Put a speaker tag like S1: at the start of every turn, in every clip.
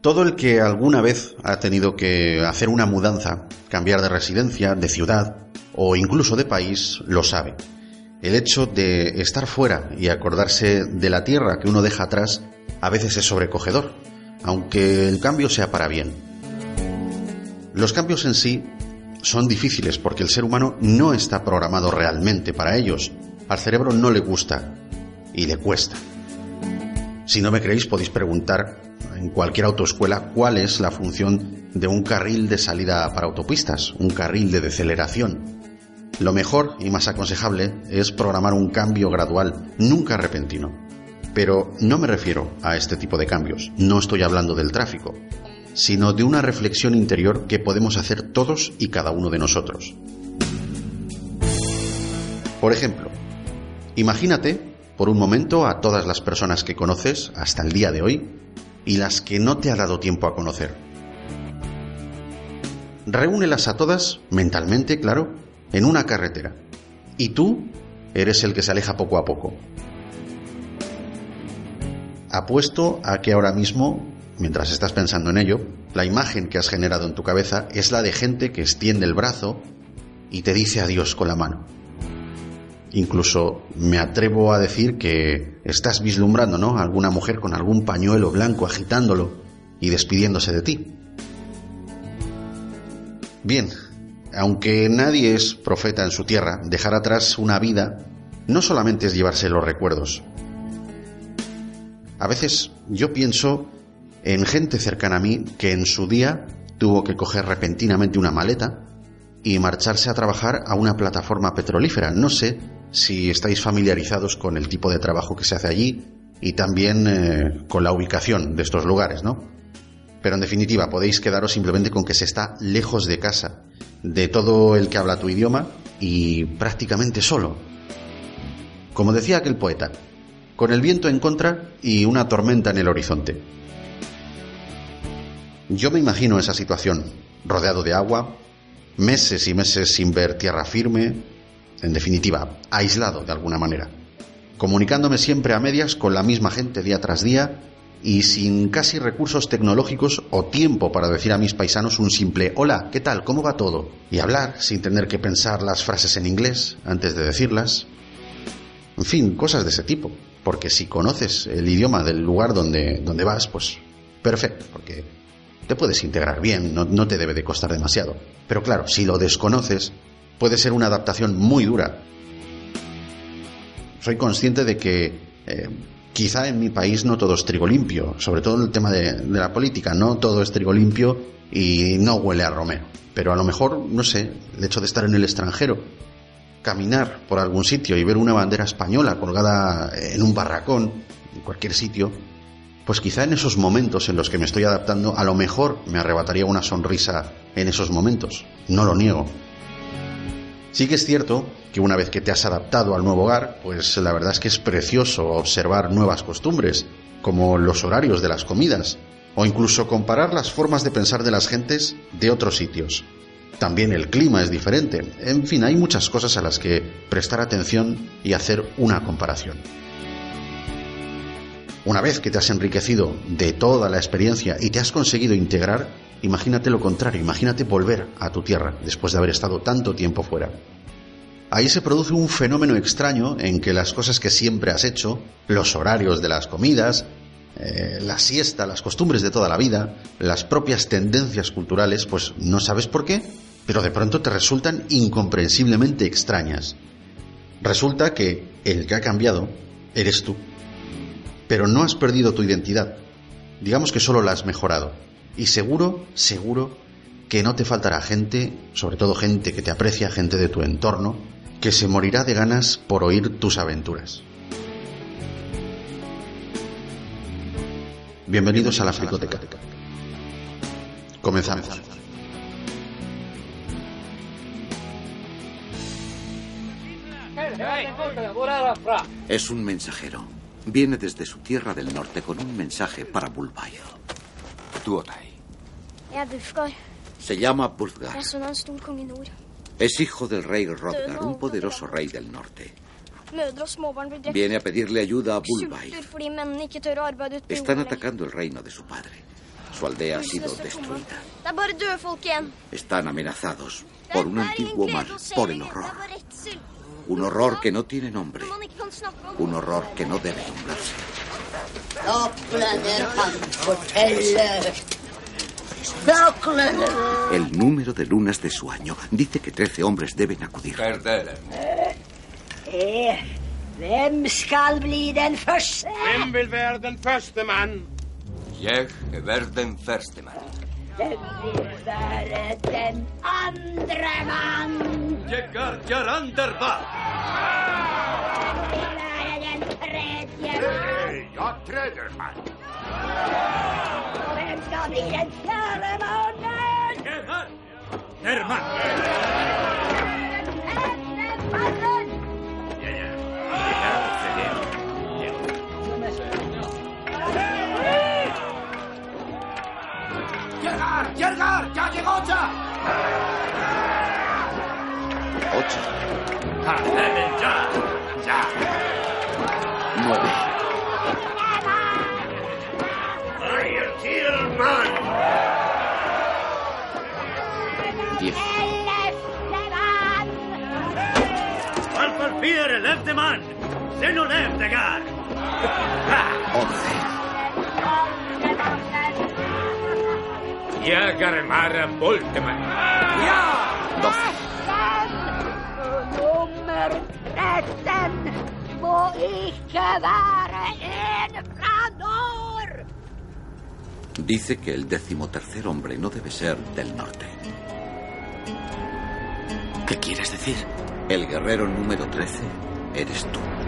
S1: Todo el que alguna vez ha tenido que hacer una mudanza, cambiar de residencia, de ciudad o incluso de país, lo sabe. El hecho de estar fuera y acordarse de la tierra que uno deja atrás a veces es sobrecogedor, aunque el cambio sea para bien. Los cambios en sí son difíciles porque el ser humano no está programado realmente para ellos. Al cerebro no le gusta y le cuesta. Si no me creéis podéis preguntar en cualquier autoescuela cuál es la función de un carril de salida para autopistas, un carril de deceleración. Lo mejor y más aconsejable es programar un cambio gradual, nunca repentino. Pero no me refiero a este tipo de cambios, no estoy hablando del tráfico, sino de una reflexión interior que podemos hacer todos y cada uno de nosotros. Por ejemplo, imagínate por un momento a todas las personas que conoces hasta el día de hoy y las que no te ha dado tiempo a conocer. Reúnelas a todas, mentalmente, claro, en una carretera. Y tú eres el que se aleja poco a poco. Apuesto a que ahora mismo mientras estás pensando en ello, la imagen que has generado en tu cabeza es la de gente que extiende el brazo y te dice adiós con la mano. Incluso me atrevo a decir que estás vislumbrando, ¿no? Alguna mujer con algún pañuelo blanco agitándolo y despidiéndose de ti. Bien, aunque nadie es profeta en su tierra, dejar atrás una vida no solamente es llevarse los recuerdos. A veces yo pienso en gente cercana a mí que en su día tuvo que coger repentinamente una maleta y marcharse a trabajar a una plataforma petrolífera. No sé si estáis familiarizados con el tipo de trabajo que se hace allí y también eh, con la ubicación de estos lugares, ¿no? Pero en definitiva, podéis quedaros simplemente con que se está lejos de casa, de todo el que habla tu idioma y prácticamente solo. Como decía aquel poeta, con el viento en contra y una tormenta en el horizonte. Yo me imagino esa situación, rodeado de agua, meses y meses sin ver tierra firme, en definitiva, aislado de alguna manera, comunicándome siempre a medias con la misma gente día tras día y sin casi recursos tecnológicos o tiempo para decir a mis paisanos un simple hola, ¿qué tal? ¿Cómo va todo? Y hablar sin tener que pensar las frases en inglés antes de decirlas. En fin, cosas de ese tipo. Porque si conoces el idioma del lugar donde, donde vas, pues perfecto, porque te puedes integrar bien, no, te debe de costar demasiado. Pero claro, si lo desconoces, puede ser una adaptación muy dura. Soy consciente de que eh, quizá en mi país no todo es trigo limpio, sobre todo en el tema de, de, la política, no todo es trigo limpio y no huele a Romero. Pero a lo mejor, no sé, el hecho de estar en el extranjero, caminar por algún sitio y ver una bandera española colgada en un barracón, en cualquier sitio, pues quizá en esos momentos en los que me estoy adaptando, a lo mejor me arrebataría una sonrisa en esos momentos. No lo niego. Sí que es cierto que una vez que te has adaptado al nuevo hogar, pues la verdad es que es precioso observar nuevas costumbres, como los horarios de las comidas, o incluso comparar las formas de pensar de las gentes de otros sitios. También el clima es diferente. En fin, hay muchas cosas a las que prestar atención y hacer una comparación. Una vez que te has enriquecido de toda la experiencia y te has conseguido integrar, imagínate lo contrario, imagínate volver a tu tierra después de haber estado tanto tiempo fuera. Ahí se produce un fenómeno extraño en que las cosas que siempre has hecho, los horarios de las comidas, eh, la siesta, las costumbres de toda la vida, las propias tendencias culturales, pues no sabes por qué, pero de pronto te resultan incomprensiblemente extrañas. Resulta que el que ha cambiado eres tú pero no has perdido tu identidad. Digamos que solo la has mejorado. Y seguro, seguro que no te faltará gente, sobre todo gente que te aprecia, gente de tu entorno, que se morirá de ganas por oír tus aventuras. Bienvenidos a la Fricoteca. Comenzamos.
S2: Es un mensajero. Viene desde su tierra del norte con un mensaje para Bulbayo.
S3: Tuotai.
S2: Se llama Bulgar. Es hijo del rey Rodgar, un poderoso rey del norte. Viene a pedirle ayuda a Bulbai. Están atacando el reino de su padre. Su aldea ha sido destruida. Están amenazados por un antiguo mal, por el horror. Un horror que no tiene nombre. Un horror que no debe nombrarse. El número de lunas de su año dice que trece hombres deben acudir.
S4: Vem skal bli den første?
S5: Hvem vil være den første mann?
S3: Jeg er den første mann.
S4: Hvem vil være den andre mann?
S3: Jeg er Jarander Bak.
S4: Hvem vil være den tredje mann?
S5: Ja, tredje mann.
S4: Hvem skal bli den fjerde mannen?
S3: Jeg er Herman.
S4: Femte mannen!
S5: Llegar, ya, ya.
S2: nueve,
S5: Tillman.
S2: diez,
S5: elfte mann. Zeno Leftegar.
S2: once,
S5: Bolteman.
S2: doce,
S4: 13 må ikke være en fra nord!
S2: dice que el decimotercer hombre no debe ser del norte.
S3: ¿Qué quieres decir?
S2: El guerrero número 13 eres tú.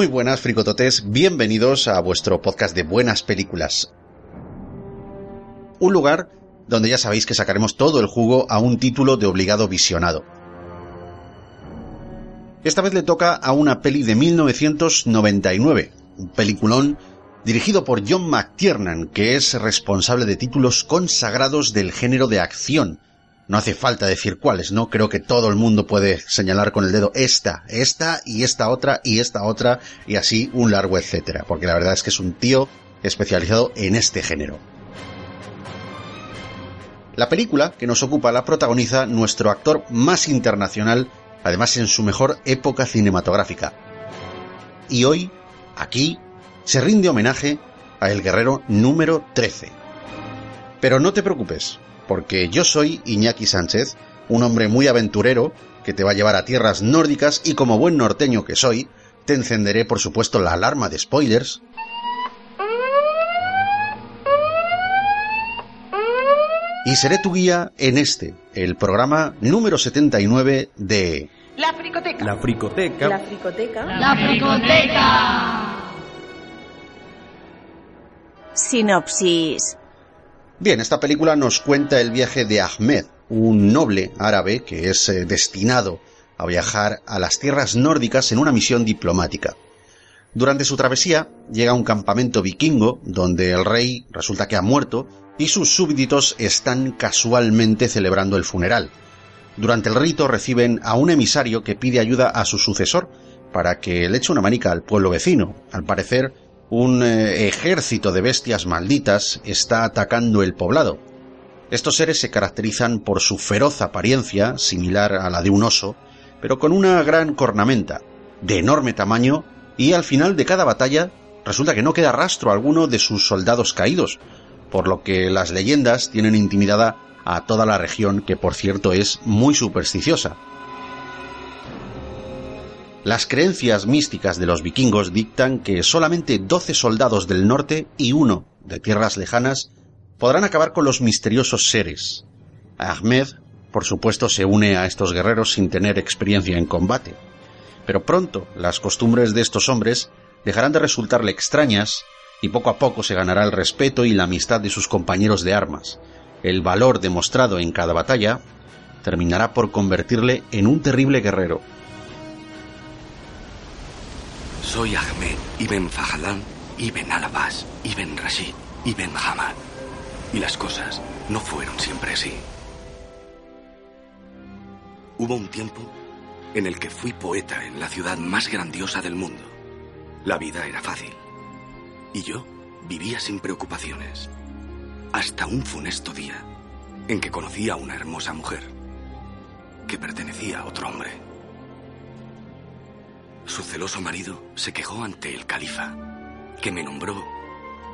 S1: Muy buenas, fricototes, bienvenidos a vuestro podcast de buenas películas. Un lugar donde ya sabéis que sacaremos todo el jugo a un título de obligado visionado. Esta vez le toca a una peli de 1999, un peliculón dirigido por John McTiernan, que es responsable de títulos consagrados del género de acción. No hace falta decir cuáles, ¿no? Creo que todo el mundo puede señalar con el dedo esta, esta y esta otra y esta otra y así un largo etcétera, porque la verdad es que es un tío especializado en este género. La película que nos ocupa la protagoniza nuestro actor más internacional, además en su mejor época cinematográfica. Y hoy, aquí, se rinde homenaje a el guerrero número 13. Pero no te preocupes, porque yo soy Iñaki Sánchez, un hombre muy aventurero que te va a llevar a tierras nórdicas y como buen norteño que soy, te encenderé por supuesto la alarma de spoilers. Y seré tu guía en este, el programa número 79 de...
S6: La fricoteca.
S7: La fricoteca.
S6: La fricoteca.
S8: La fricoteca.
S9: Sinopsis.
S1: Bien, esta película nos cuenta el viaje de Ahmed, un noble árabe que es eh, destinado a viajar a las tierras nórdicas en una misión diplomática. Durante su travesía llega a un campamento vikingo donde el rey resulta que ha muerto y sus súbditos están casualmente celebrando el funeral. Durante el rito reciben a un emisario que pide ayuda a su sucesor para que le eche una manica al pueblo vecino. Al parecer, un eh, ejército de bestias malditas está atacando el poblado. Estos seres se caracterizan por su feroz apariencia, similar a la de un oso, pero con una gran cornamenta, de enorme tamaño, y al final de cada batalla resulta que no queda rastro alguno de sus soldados caídos, por lo que las leyendas tienen intimidada a toda la región, que por cierto es muy supersticiosa. Las creencias místicas de los vikingos dictan que solamente 12 soldados del norte y uno de tierras lejanas podrán acabar con los misteriosos seres. Ahmed, por supuesto, se une a estos guerreros sin tener experiencia en combate. Pero pronto las costumbres de estos hombres dejarán de resultarle extrañas y poco a poco se ganará el respeto y la amistad de sus compañeros de armas. El valor demostrado en cada batalla terminará por convertirle en un terrible guerrero.
S6: Soy Ahmed Ibn Fahlan, Ibn Alabas, Ibn Rashid, Ibn Hamad. Y las cosas no fueron siempre así. Hubo un tiempo en el que fui poeta en la ciudad más grandiosa del mundo. La vida era fácil. Y yo vivía sin preocupaciones. Hasta un funesto día en que conocí a una hermosa mujer que pertenecía a otro hombre. Su celoso marido se quejó ante el califa, que me nombró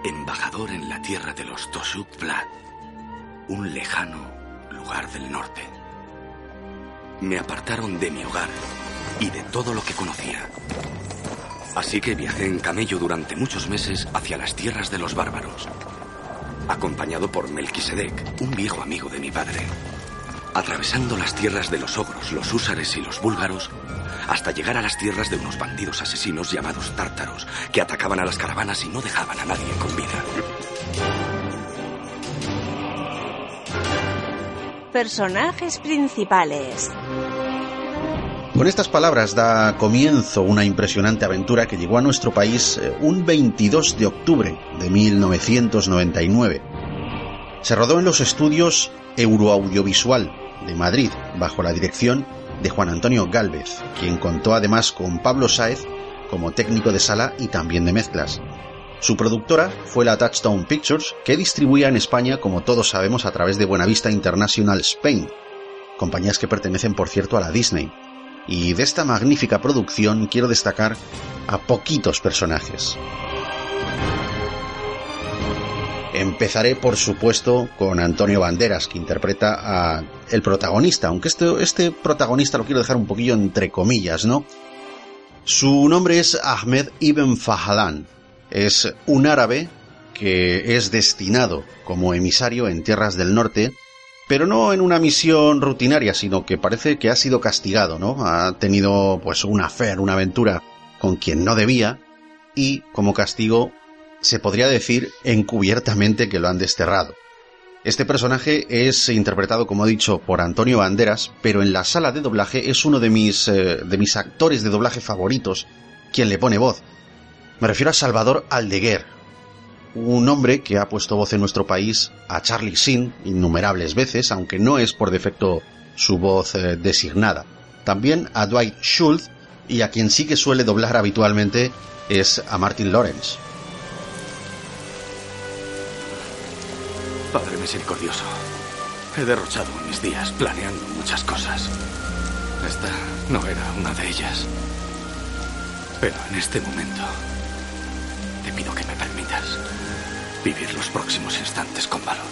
S6: embajador en la tierra de los Toshuk Vlad, un lejano lugar del norte. Me apartaron de mi hogar y de todo lo que conocía. Así que viajé en camello durante muchos meses hacia las tierras de los bárbaros, acompañado por Melquisedec, un viejo amigo de mi padre, atravesando las tierras de los ogros, los húsares y los búlgaros, hasta llegar a las tierras de unos bandidos asesinos llamados tártaros, que atacaban a las caravanas y no dejaban a nadie con vida.
S9: Personajes principales.
S1: Con estas palabras da comienzo una impresionante aventura que llegó a nuestro país eh, un 22 de octubre de 1999. Se rodó en los estudios Euroaudiovisual de Madrid, bajo la dirección de Juan Antonio Gálvez, quien contó además con Pablo Sáez como técnico de sala y también de mezclas. Su productora fue la Touchstone Pictures, que distribuía en España, como todos sabemos, a través de Buenavista International Spain, compañías que pertenecen, por cierto, a la Disney. Y de esta magnífica producción quiero destacar a poquitos personajes. Empezaré, por supuesto, con Antonio Banderas, que interpreta a el protagonista, aunque este, protagonista lo quiero dejar un poquillo entre comillas, ¿no? Su nombre es Ahmed Ibn Fahlan. Es un árabe que es destinado como emisario en tierras del norte, pero no en una misión rutinaria, sino que parece que ha sido castigado, ¿no? Ha tenido pues una fe, una aventura con quien no debía y como castigo se podría decir encubiertamente que lo han desterrado. Este personaje es interpretado, como he dicho, por Antonio Banderas, pero en la sala de doblaje es uno de mis, eh, de mis actores de doblaje favoritos quien le pone voz. Me refiero a Salvador Aldeguer, un hombre que ha puesto voz en nuestro país a Charlie Sin innumerables veces, aunque no es por defecto su voz eh, designada. También a Dwight Schultz y a quien sí que suele doblar habitualmente es a Martin Lawrence.
S6: Padre misericordioso, he derrochado mis días planeando muchas cosas. Esta no era una de ellas. Pero en este momento, te pido que me permitas vivir los próximos instantes con valor.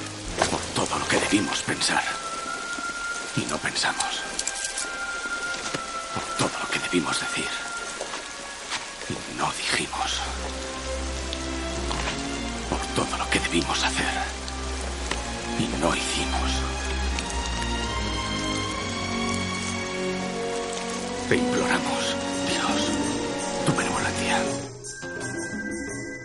S6: Por todo lo que debimos pensar. Y no pensamos. Por todo lo que debimos decir. Y no dijimos. Por todo lo que debimos hacer y no hicimos. Te imploramos, Dios, tu benevolencia.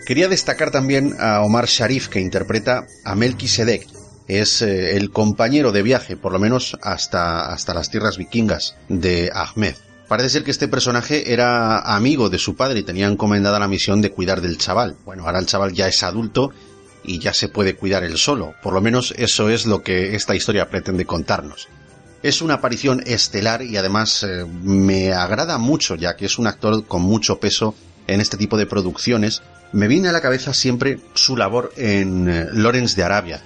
S1: Quería destacar también a Omar Sharif, que interpreta a Melquisedec. Es eh, el compañero de viaje, por lo menos hasta, hasta las tierras vikingas, de Ahmed. Parece ser que este personaje era amigo de su padre y tenía encomendada la misión de cuidar del chaval. Bueno, ahora el chaval ya es adulto y ya se puede cuidar él solo. Por lo menos eso es lo que esta historia pretende contarnos. Es una aparición estelar y además eh, me agrada mucho ya que es un actor con mucho peso en este tipo de producciones. Me viene a la cabeza siempre su labor en eh, Lawrence de Arabia.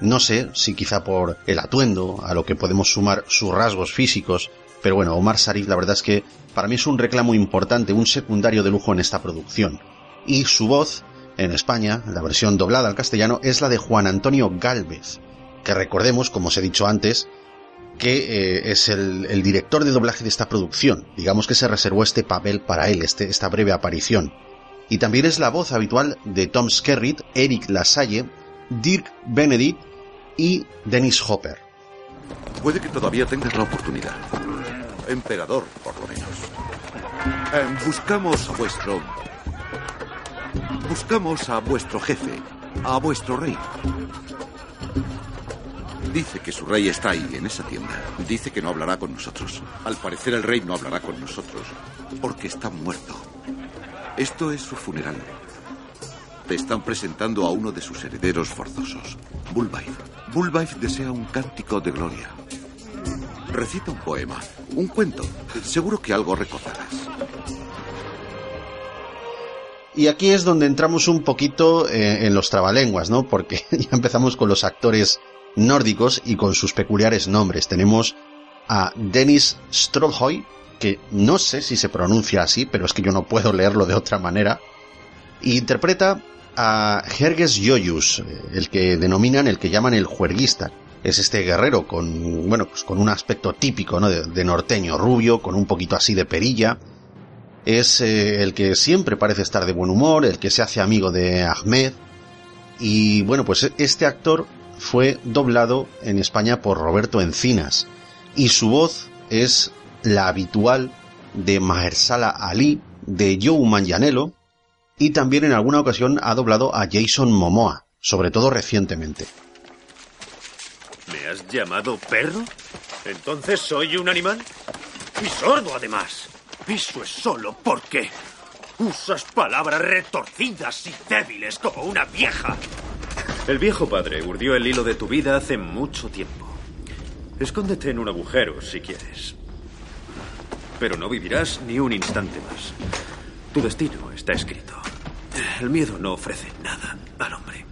S1: No sé si quizá por el atuendo, a lo que podemos sumar sus rasgos físicos, pero bueno, Omar Sarif la verdad es que para mí es un reclamo importante, un secundario de lujo en esta producción. Y su voz en España, la versión doblada al castellano es la de Juan Antonio Galvez, que recordemos, como os he dicho antes, que eh, es el, director de doblaje de esta producción. Digamos que se reservó este papel para él, este, esta breve aparición. Y también es la voz habitual de Tom Skerritt, Eric Lasalle, Dirk Benedict y Dennis Hopper.
S2: Puede que todavía tengas la oportunidad. Emperador, por lo menos. Eh, buscamos a vuestro Buscamos a vuestro jefe, a vuestro rey. Dice que su rey está ahí, en esa tienda. Dice que no hablará con nosotros. Al parecer el rey no hablará con nosotros, porque está muerto. Esto es su funeral. Te están presentando a uno de sus herederos forzosos, Bullwife. Bullwife desea un cántico de gloria. Recita un poema, un cuento. Seguro que algo recordarás.
S1: Y aquí es donde entramos un poquito eh, en los trabalenguas, ¿no? Porque ya empezamos con los actores nórdicos y con sus peculiares nombres. Tenemos a Dennis Strollhoy, que no sé si se pronuncia así, pero es que yo no puedo leerlo de otra manera. Y interpreta a Herges Joyus, el que denominan, el que llaman el juerguista. Es este guerrero con, bueno, pues con un aspecto típico, ¿no? de, norteño, rubio, con un poquito así de perilla. Es eh, el que siempre parece estar de buen humor, el que se hace amigo de Ahmed. Y bueno, pues este actor fue doblado en España por Roberto Encinas. Y su voz es la habitual de Mahershala Ali, de Joe Manganiello, y también en alguna ocasión ha doblado a Jason Momoa, sobre todo recientemente.
S5: ¿Me has llamado perro? ¿Entonces soy un animal? Y sordo además. Eso es solo porque usas palabras retorcidas y débiles como una vieja. El viejo padre urdió el hilo de tu vida hace mucho tiempo. Escóndete en un agujero si quieres. Pero no vivirás ni un instante más. Tu destino está escrito. El miedo no ofrece nada al hombre.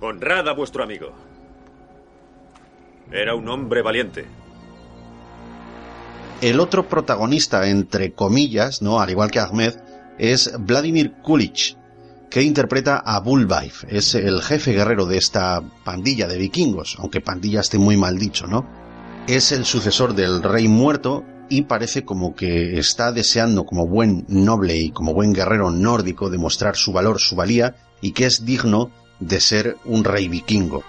S5: Honrad a vuestro amigo. Era un hombre valiente.
S1: El otro protagonista, entre comillas, ¿no? Al igual que Ahmed, es Vladimir Kulich, que interpreta a Bullwife. Es el jefe guerrero de esta pandilla de vikingos, aunque pandilla esté muy mal dicho, ¿no? Es el sucesor del rey muerto y parece como que está deseando como buen noble y como buen guerrero nórdico demostrar su valor, su valía y que es digno de ser un rey vikingo.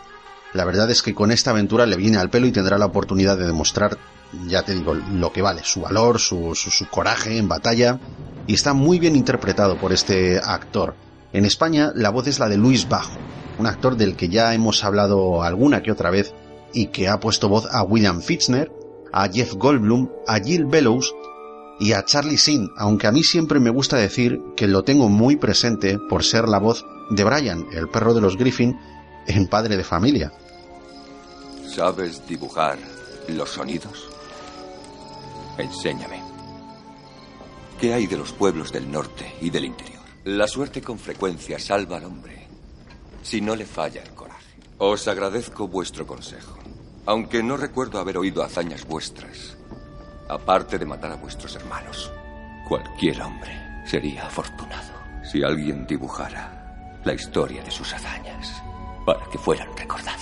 S1: La verdad es que con esta aventura le viene al pelo y tendrá la oportunidad de demostrar, ya te digo, lo que vale, su valor, su, coraje en batalla y está muy bien interpretado por este actor. En España la voz es la de Luis Bajo, un actor del que ya hemos hablado alguna que otra vez y que ha puesto voz a William Fitzner, a Jeff Goldblum, a Jill Bellows y a Charlie Sin, aunque a mí siempre me gusta decir que lo tengo muy presente por ser la voz de Brian, el perro de los Griffin, en Padre de Familia.
S3: ¿Sabes dibujar los sonidos? Enséñame. ¿Qué hay de los pueblos del norte y del interior? La suerte con frecuencia salva al hombre si no le falla el coraje. Os agradezco vuestro consejo. Aunque no recuerdo haber oído hazañas vuestras, aparte de matar a vuestros hermanos. Cualquier hombre sería afortunado si alguien dibujara la historia de sus hazañas para que fueran recordadas.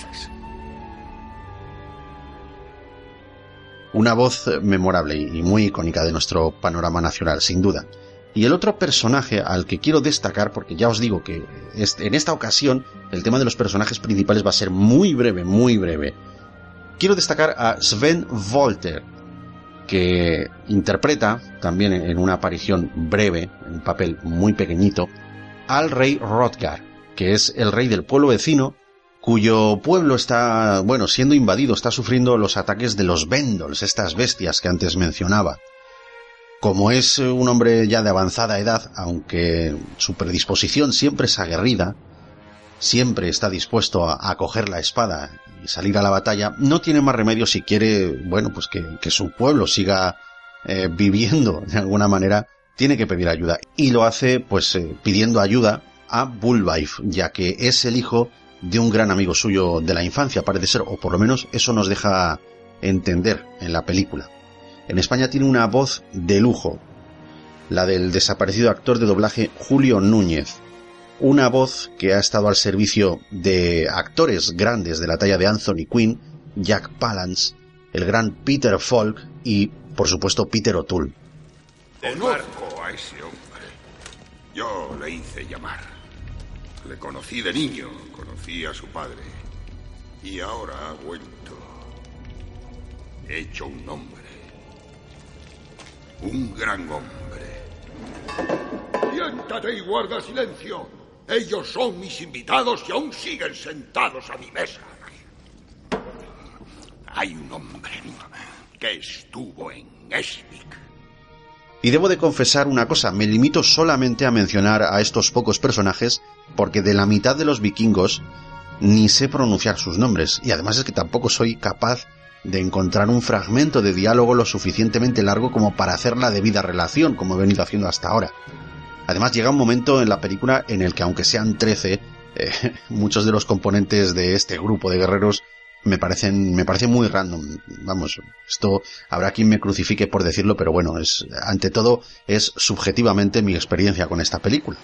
S1: Una voz memorable y muy icónica de nuestro panorama nacional, sin duda. Y el otro personaje al que quiero destacar, porque ya os digo que en esta ocasión el tema de los personajes principales va a ser muy breve, muy breve quiero destacar a Sven Volter, que interpreta, también en una aparición breve, en un papel muy pequeñito, al rey Rodgar, que es el rey del pueblo vecino, cuyo pueblo está, bueno, siendo invadido, está sufriendo los ataques de los Vendols, estas bestias que antes mencionaba. Como es un hombre ya de avanzada edad, aunque su predisposición siempre es aguerrida, siempre está dispuesto a, coger la espada y salir a la batalla, no tiene más remedio si quiere, bueno, pues que, su pueblo siga eh, viviendo de alguna manera, tiene que pedir ayuda. Y lo hace, pues, eh, pidiendo ayuda a Bullwife, ya que es el hijo de un gran amigo suyo de la infancia, parece ser, o por lo menos eso nos deja entender en la película. En España tiene una voz de lujo, la del desaparecido actor de doblaje Julio Núñez, una voz que ha estado al servicio de actores grandes de la talla de Anthony Quinn, Jack Palance, el gran Peter Falk y, por supuesto, Peter O'Toole.
S7: A ese hombre. Yo le hice llamar. Le conocí de niño, conocí a su padre. Y ahora ha vuelto. He hecho un hombre. Un gran hombre. Siéntate y guarda silencio. Ellos son mis invitados y aún siguen sentados a mi mesa. Hay un hombre que estuvo en Esvik.
S1: Y debo de confesar una cosa, me limito solamente a mencionar a estos pocos personajes porque de la mitad de los vikingos ni sé pronunciar sus nombres y además es que tampoco soy capaz de encontrar un fragmento de diálogo lo suficientemente largo como para hacer la debida relación como he venido haciendo hasta ahora. Además llega un momento en la película en el que aunque sean 13, eh, muchos de los componentes de este grupo de guerreros me parecen, me parece muy random. Vamos, esto habrá quien me crucifique por decirlo, pero bueno, es, ante todo, es subjetivamente mi experiencia con esta película.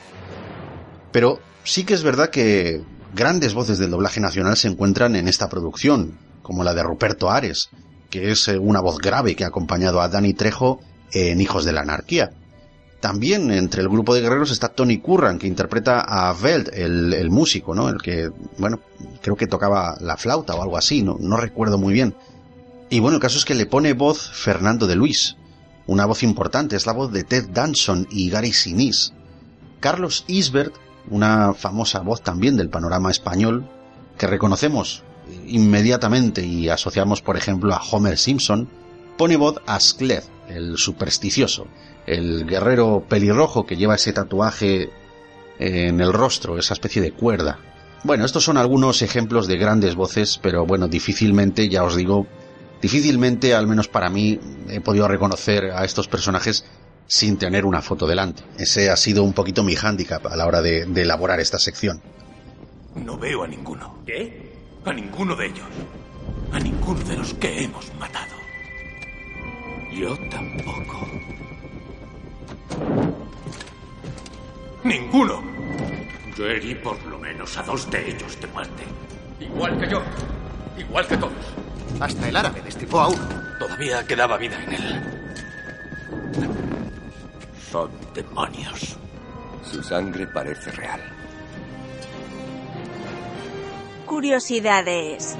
S1: Pero sí que es verdad que grandes voces del doblaje nacional se encuentran en esta producción, como la de Ruperto Ares, que es eh, una voz grave que ha acompañado a Danny Trejo en Hijos de la Anarquía. También entre el grupo de guerreros está Tony Curran, que interpreta a Veld, el, músico, ¿no? El que, bueno, creo que tocaba la flauta o algo así, no, no recuerdo muy bien. Y bueno, el caso es que le pone voz Fernando de Luis, una voz importante, es la voz de Ted Danson y Gary Sinise. Carlos Isbert, una famosa voz también del panorama español, que reconocemos inmediatamente y asociamos, por ejemplo, a Homer Simpson, pone voz a Skled, el supersticioso, el guerrero pelirrojo que lleva ese tatuaje en el rostro, esa especie de cuerda. Bueno, estos son algunos ejemplos de grandes voces, pero bueno, difícilmente, ya os digo, difícilmente, al menos para mí, he podido reconocer a estos personajes sin tener una foto delante. Ese ha sido un poquito mi hándicap a la hora de, de elaborar esta sección.
S6: No veo a ninguno.
S5: ¿Qué?
S6: A ninguno de ellos. A ninguno de los que hemos matado. Yo tampoco. Ninguno. Yo herí por lo menos a dos de ellos de muerte.
S5: Igual que yo. Igual que todos.
S10: Hasta el árabe destripó a uno.
S6: Todavía quedaba vida en él.
S5: Son demonios.
S3: Su sangre parece real.
S9: Curiosidades.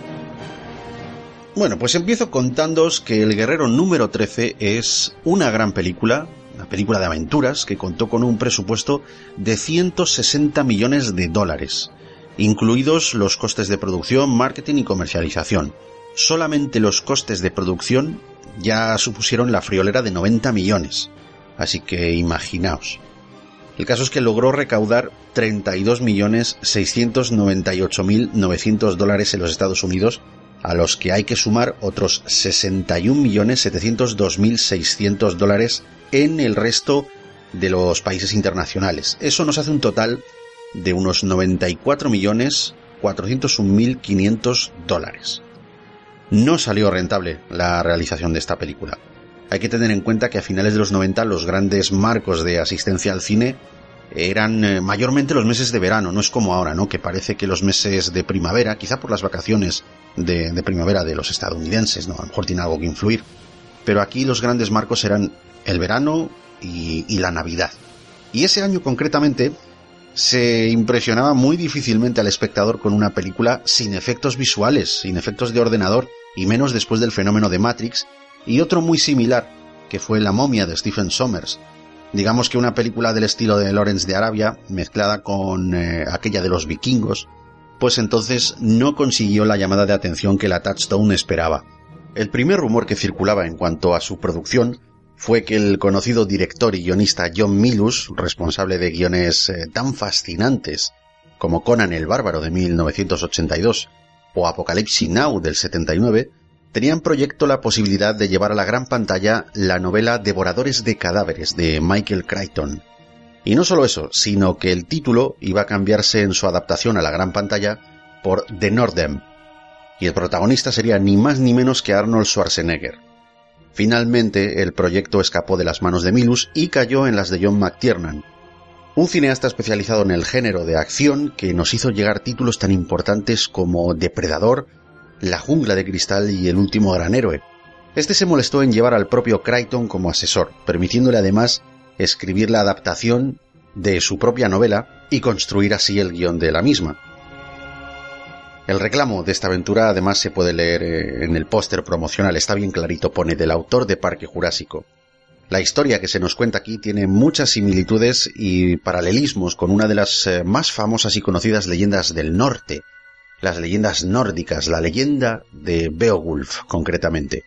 S1: Bueno, pues empiezo contándoos que El Guerrero número 13 es una gran película, una película de aventuras que contó con un presupuesto de 160 millones de dólares, incluidos los costes de producción, marketing y comercialización. Solamente los costes de producción ya supusieron la friolera de 90 millones, así que imaginaos. El caso es que logró recaudar 32.698.900 dólares en los Estados Unidos a los que hay que sumar otros 61.702.600 dólares en el resto de los países internacionales. Eso nos hace un total de unos 94.401.500 dólares. No salió rentable la realización de esta película. Hay que tener en cuenta que a finales de los 90 los grandes marcos de asistencia al cine eran eh, mayormente los meses de verano, no es como ahora, ¿no? Que parece que los meses de primavera, quizá por las vacaciones de, primavera de los estadounidenses, ¿no? A lo mejor tiene algo que influir. Pero aquí los grandes marcos eran el verano y, la Navidad. Y ese año concretamente se impresionaba muy difícilmente al espectador con una película sin efectos visuales, sin efectos de ordenador, y menos después del fenómeno de Matrix, y otro muy similar, que fue La momia de Stephen Sommers, digamos que una película del estilo de Lawrence de Arabia, mezclada con eh, aquella de los vikingos, pues entonces no consiguió la llamada de atención que la Touchstone esperaba. El primer rumor que circulaba en cuanto a su producción fue que el conocido director y guionista John Milus, responsable de guiones eh, tan fascinantes como Conan el Bárbaro de 1982 o Apocalypse Now del 79, tenía en proyecto la posibilidad de llevar a la gran pantalla la novela Devoradores de Cadáveres de Michael Crichton. Y no solo eso, sino que el título iba a cambiarse en su adaptación a la gran pantalla por The Nordem, y el protagonista sería ni más ni menos que Arnold Schwarzenegger. Finalmente, el proyecto escapó de las manos de Milus y cayó en las de John McTiernan, un cineasta especializado en el género de acción que nos hizo llegar títulos tan importantes como Depredador, la jungla de cristal y El último gran héroe. Este se molestó en llevar al propio Crichton como asesor, permitiéndole además escribir la adaptación de su propia novela y construir así el guion de la misma. El reclamo de esta aventura además se puede leer eh, en el póster promocional, está bien clarito, pone del autor de Parque Jurásico. La historia que se nos cuenta aquí tiene muchas similitudes y paralelismos con una de las eh, más famosas y conocidas leyendas del norte, las leyendas nórdicas, la leyenda de Beowulf concretamente.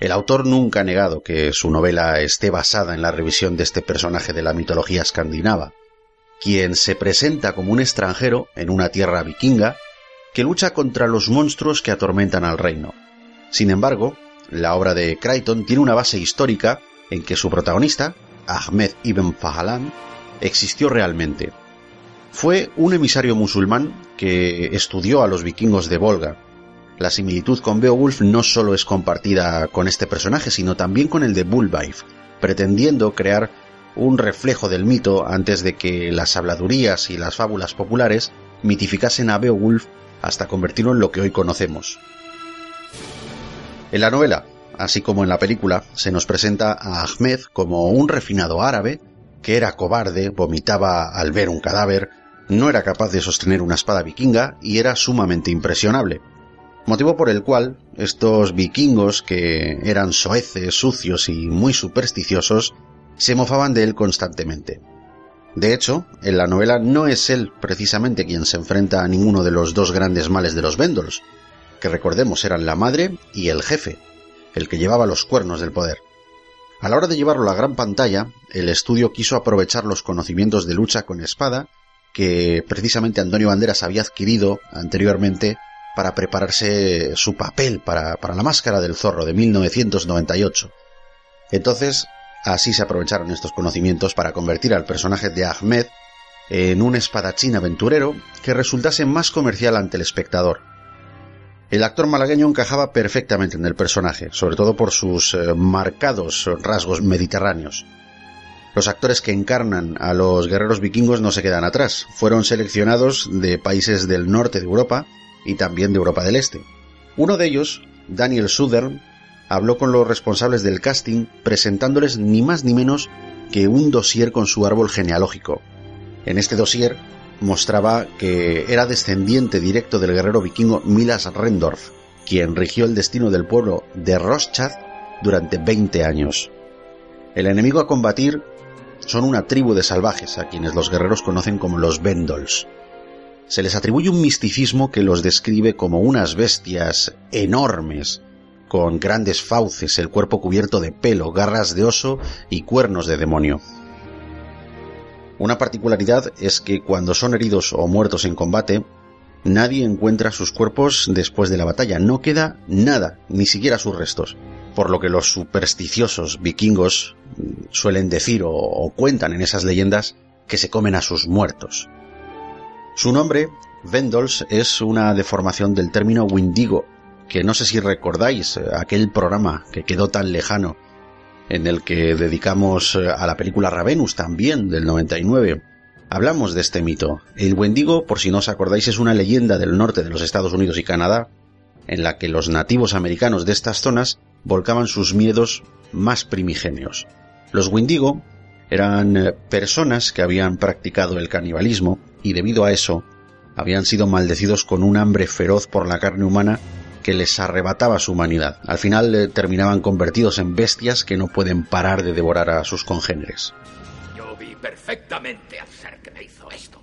S1: El autor nunca ha negado que su novela esté basada en la revisión de este personaje de la mitología escandinava, quien se presenta como un extranjero en una tierra vikinga que lucha contra los monstruos que atormentan al reino. Sin embargo, la obra de Crichton tiene una base histórica en que su protagonista, Ahmed ibn Fahalan, existió realmente. Fue un emisario musulmán que estudió a los vikingos de Volga. La similitud con Beowulf no solo es compartida con este personaje, sino también con el de Bulbaif, pretendiendo crear un reflejo del mito antes de que las habladurías y las fábulas populares mitificasen a Beowulf hasta convertirlo en lo que hoy conocemos. En la novela, así como en la película, se nos presenta a Ahmed como un refinado árabe que era cobarde, vomitaba al ver un cadáver, no era capaz de sostener una espada vikinga y era sumamente impresionable. Motivo por el cual estos vikingos, que eran soeces, sucios y muy supersticiosos, se mofaban de él constantemente. De hecho, en la novela no es él precisamente quien se enfrenta a ninguno de los dos grandes males de los Vendols, que recordemos eran la madre y el jefe, el que llevaba los cuernos del poder. A la hora de llevarlo a la gran pantalla, el estudio quiso aprovechar los conocimientos de lucha con espada que precisamente Antonio Banderas había adquirido anteriormente para prepararse su papel para, para la máscara del zorro de 1998. Entonces, Así se aprovecharon estos conocimientos para convertir al personaje de Ahmed en un espadachín aventurero que resultase más comercial ante el espectador. El actor malagueño encajaba perfectamente en el personaje, sobre todo por sus eh, marcados rasgos mediterráneos. Los actores que encarnan a los guerreros vikingos no se quedan atrás, fueron seleccionados de países del norte de Europa y también de Europa del Este. Uno de ellos, Daniel Southern, habló con los responsables del casting presentándoles ni más ni menos que un dossier con su árbol genealógico. En este dossier mostraba que era descendiente directo del guerrero vikingo Milas Rendorf, quien rigió el destino del pueblo de Roschad durante 20 años. El enemigo a combatir son una tribu de salvajes a quienes los guerreros conocen como los Vendols. Se les atribuye un misticismo que los describe como unas bestias enormes con grandes fauces, el cuerpo cubierto de pelo, garras de oso y cuernos de demonio. Una particularidad es que cuando son heridos o muertos en combate, nadie encuentra sus cuerpos después de la batalla, no queda nada, ni siquiera sus restos, por lo que los supersticiosos vikingos suelen decir o, cuentan en esas leyendas que se comen a sus muertos. Su nombre, Vendols, es una deformación del término Windigo, que no sé si recordáis eh, aquel programa que quedó tan lejano en el que dedicamos eh, a la película Ravenus también del 99. Hablamos de este mito. El Wendigo, por si no os acordáis, es una leyenda del norte de los Estados Unidos y Canadá, en la que los nativos americanos de estas zonas volcaban sus miedos más primigenios. Los Wendigo eran eh, personas que habían practicado el canibalismo y debido a eso habían sido maldecidos con un hambre feroz por la carne humana que les arrebataba su humanidad. Al final eh, terminaban convertidos en bestias que no pueden parar de devorar a sus congéneres.
S11: Yo vi perfectamente al ser que me hizo esto.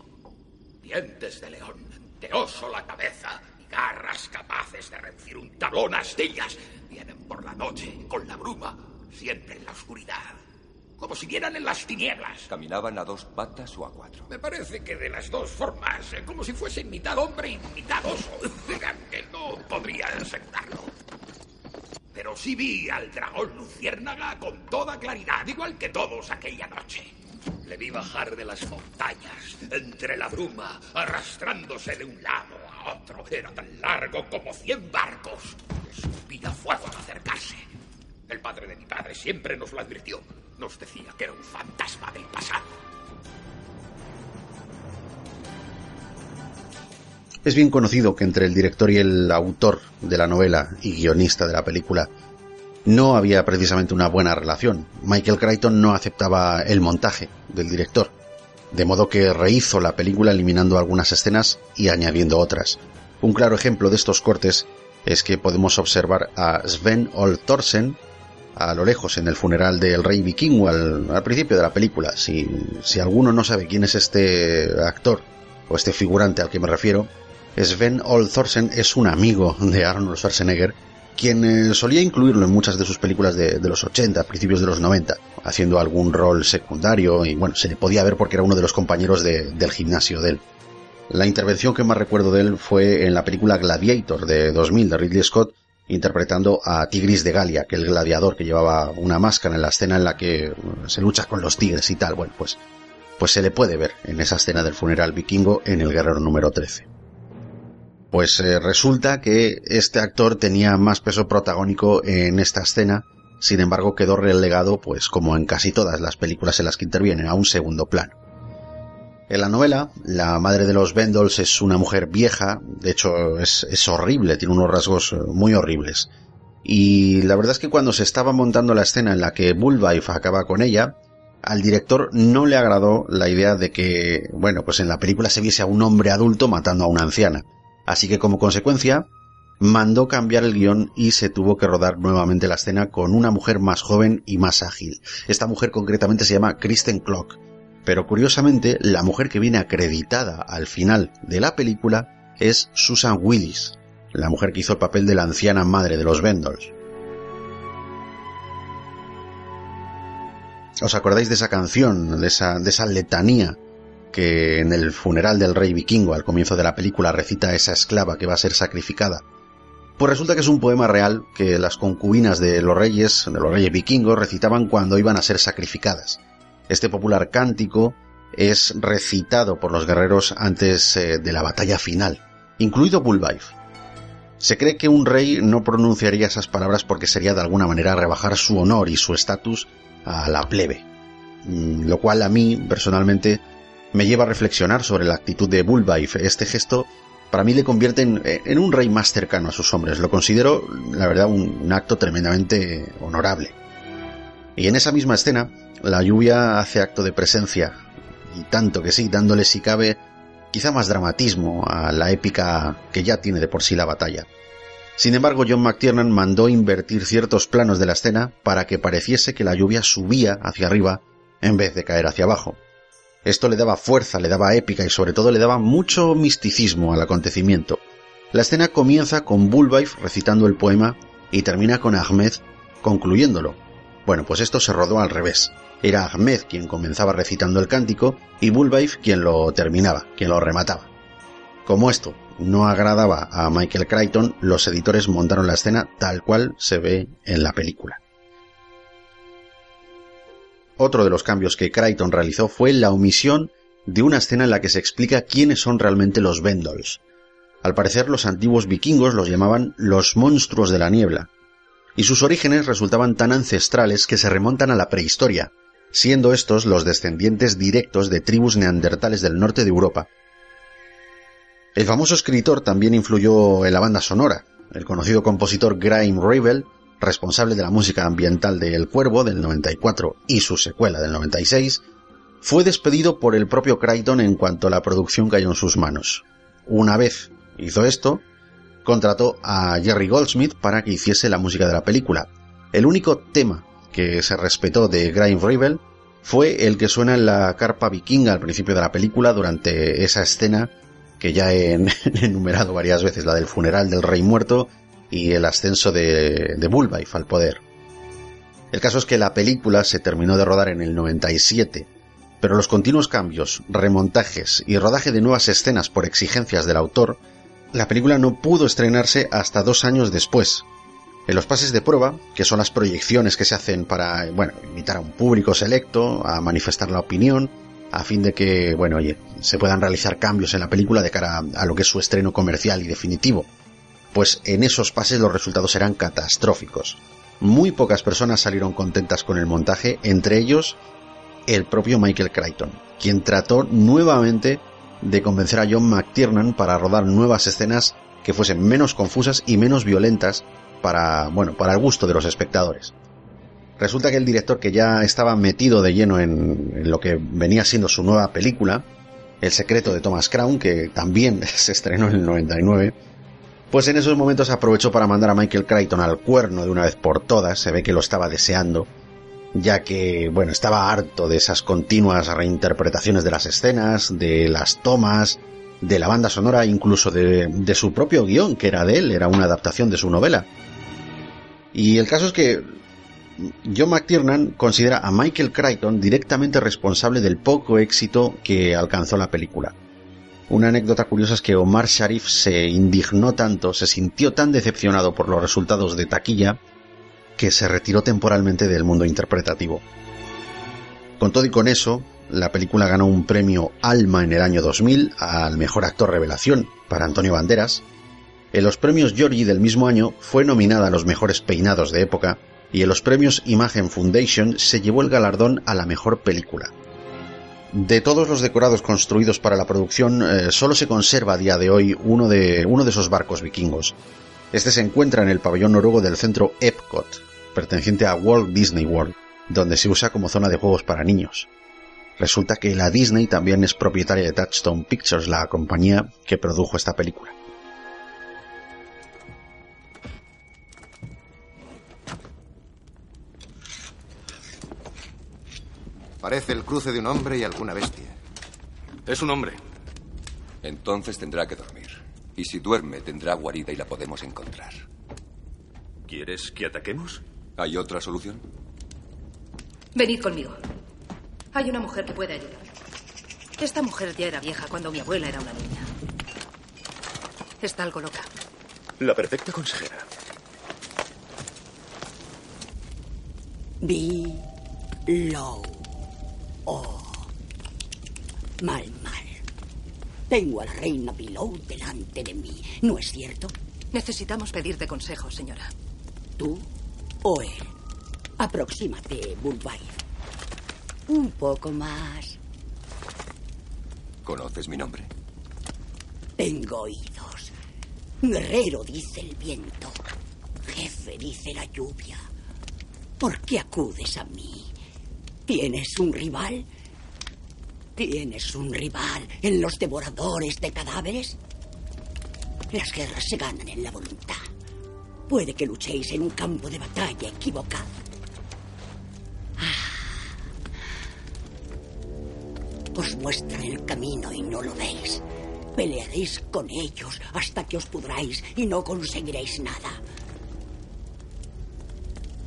S11: Dientes de león, de oso la cabeza y garras capaces de reducir un tablón a astillas. Vienen por la noche, con la bruma, siempre en la oscuridad como si vieran en las tinieblas.
S3: ¿Caminaban a dos patas o a cuatro?
S11: Me parece que de las dos formas, eh, como si fuesen mitad hombre y mitad oso. que no podría asegurarlo. Pero sí vi al dragón luciérnaga con toda claridad, igual que todos aquella noche. Le vi bajar de las montañas, entre la bruma, arrastrándose de un lado a otro. Era tan largo como cien barcos. Suspira fuego al acercarse. El padre de mi padre siempre nos lo advirtió. Decía que era un fantasma del pasado.
S1: Es bien conocido que entre el director y el autor de la novela y guionista de la película no había precisamente una buena relación. Michael Crichton no aceptaba el montaje del director, de modo que rehizo la película eliminando algunas escenas y añadiendo otras. Un claro ejemplo de estos cortes es que podemos observar a Sven Old Thorsen a lo lejos en el funeral del rey vikingo al, principio de la película. Si, si alguno no sabe quién es este actor o este figurante al que me refiero, Sven Old Thorsen es un amigo de Arnold Schwarzenegger quien eh, solía incluirlo en muchas de sus películas de, los 80, principios de los 90, haciendo algún rol secundario y bueno, se le podía ver porque era uno de los compañeros del gimnasio de él. La intervención que más recuerdo de él fue en la película Gladiator de 2000 de Ridley Scott, interpretando a Tigris de Galia, que el gladiador que llevaba una máscara en la escena en la que se lucha con los tigres y tal. Bueno, pues, pues se le puede ver en esa escena del funeral vikingo en el guerrero número 13. Pues eh, resulta que este actor tenía más peso protagónico en esta escena, sin embargo quedó relegado, pues como en casi todas las películas en las que interviene, a un segundo plano. En la novela, la madre de los Bendels es una mujer vieja, de hecho es, es horrible, tiene unos rasgos eh, muy horribles. Y la verdad es que cuando se estaba montando la escena en la que Bullwife acaba con ella, al director no le agradó la idea de que, bueno, pues en la película se viese a un hombre adulto matando a una anciana. Así que como consecuencia, mandó cambiar el guion y se tuvo que rodar nuevamente la escena con una mujer más joven y más ágil. Esta mujer concretamente se llama Kristen Clock, pero curiosamente, la mujer que viene acreditada al final de la película es Susan Willis, la mujer que hizo el papel de la anciana madre de los Vendors. ¿Os acordáis de esa canción, de esa, de esa letanía que en el funeral del rey vikingo al comienzo de la película recita esa esclava que va a ser sacrificada? Pues resulta que es un poema real que las concubinas de los reyes, de los reyes vikingos, recitaban cuando iban a ser sacrificadas. Este popular cántico es recitado por los guerreros antes eh, de la batalla final, incluido Bullwife. Se cree que un rey no pronunciaría esas palabras porque sería de alguna manera rebajar su honor y su estatus a la plebe, mm, lo cual a mí personalmente me lleva a reflexionar sobre la actitud de Bullwife. Este gesto para mí le convierte en, un rey más cercano a sus hombres. Lo considero, la verdad, un acto tremendamente honorable. Y en esa misma escena, la lluvia hace acto de presencia, y tanto que sí, dándole si cabe quizá más dramatismo a la épica que ya tiene de por sí la batalla. Sin embargo, John McTiernan mandó invertir ciertos planos de la escena para que pareciese que la lluvia subía hacia arriba en vez de caer hacia abajo. Esto le daba fuerza, le daba épica y sobre todo le daba mucho misticismo al acontecimiento. La escena comienza con Bullwife recitando el poema y termina con Ahmed concluyéndolo. Bueno, pues esto se rodó al revés. Era Ahmed quien comenzaba recitando el cántico y Bullwife quien lo terminaba, quien lo remataba. Como esto no agradaba a Michael Crichton, los editores montaron la escena tal cual se ve en la película. Otro de los cambios que Crichton realizó fue la omisión de una escena en la que se explica quiénes son realmente los Vendols. Al parecer los antiguos vikingos los llamaban los monstruos de la niebla, y sus orígenes resultaban tan ancestrales que se remontan a la prehistoria, siendo estos los descendientes directos de tribus neandertales del norte de Europa. El famoso escritor también influyó en la banda sonora. El conocido compositor Graham Ravel, responsable de la música ambiental de El Cuervo del 94 y su secuela del 96, fue despedido por el propio Crichton en cuanto la producción cayó en sus manos. Una vez hizo esto, contrató a Jerry Goldsmith para que hiciese la música de la película. El único tema que se respetó de Graham Ravel fue el que suena en la carpa vikinga al principio de la película durante esa escena que ya he enumerado varias veces, la del funeral del rey muerto y el ascenso de, de al poder. El caso es que la película se terminó de rodar en el 97, pero los continuos cambios, remontajes y rodaje de nuevas escenas por exigencias del autor, la película no pudo estrenarse hasta dos años después, en los pases de prueba, que son las proyecciones que se hacen para, bueno, invitar a un público selecto a manifestar la opinión, a fin de que, bueno, oye, se puedan realizar cambios en la película de cara a, lo que es su estreno comercial y definitivo. Pues en esos pases los resultados eran catastróficos. Muy pocas personas salieron contentas con el montaje, entre ellos el propio Michael Crichton, quien trató nuevamente de convencer a John McTiernan para rodar nuevas escenas que fuesen menos confusas y menos violentas para, bueno, para el gusto de los espectadores. Resulta que el director que ya estaba metido de lleno en, lo que venía siendo su nueva película, El secreto de Thomas Crown, que también se estrenó en el 99, pues en esos momentos aprovechó para mandar a Michael Crichton al cuerno de una vez por todas, se ve que lo estaba deseando, ya que, bueno, estaba harto de esas continuas reinterpretaciones de las escenas, de las tomas, de la banda sonora, incluso de, de su propio guion, que era de él, era una adaptación de su novela. Y el caso es que John McTiernan considera a Michael Crichton directamente responsable del poco éxito que alcanzó la película. Una anécdota curiosa es que Omar Sharif se indignó tanto, se sintió tan decepcionado por los resultados de taquilla, que se retiró temporalmente del mundo interpretativo. Con todo y con eso, la película ganó un premio Alma en el año 2000 al mejor actor revelación para Antonio Banderas. En los premios Georgie del mismo año fue nominada a los mejores peinados de época y en los premios Imagen Foundation se llevó el galardón a la mejor película. De todos los decorados construidos para la producción, eh, solo se conserva a día de hoy uno de, uno de esos barcos vikingos. Este se encuentra en el pabellón noruego del centro Epcot, perteneciente a Walt Disney World, donde se usa como zona de juegos para niños. Resulta que la Disney también es propietaria de Touchstone Pictures, la compañía que produjo esta película.
S10: Parece el cruce de un hombre y alguna bestia.
S6: Es un hombre.
S3: Entonces tendrá que dormir. Y si duerme, tendrá guarida y la podemos encontrar.
S5: ¿Quieres que ataquemos?
S3: ¿Hay otra solución?
S12: Venid conmigo. Hay una mujer que puede ayudar. Esta mujer ya era vieja cuando mi abuela era una niña. Está algo loca.
S5: La perfecta consejera.
S4: Vi low. Oh. Mal, mal. Tengo a la reina Below delante de mí, ¿no es cierto?
S12: Necesitamos pedirte consejo, señora.
S4: ¿Tú o él? Aproxímate, Bullwife. Un poco más.
S3: ¿Conoces mi nombre?
S4: Tengo oídos. Guerrero dice el viento. Jefe dice la lluvia. ¿Por qué acudes a mí? ¿Tienes un rival? ¿Tienes un rival en los devoradores de cadáveres? Las guerras se ganan en la voluntad. Puede que luchéis en un campo de batalla equivocado. Ah. Os muestran el camino y no lo veis. Pelearéis con ellos hasta que os pudráis y no conseguiréis nada.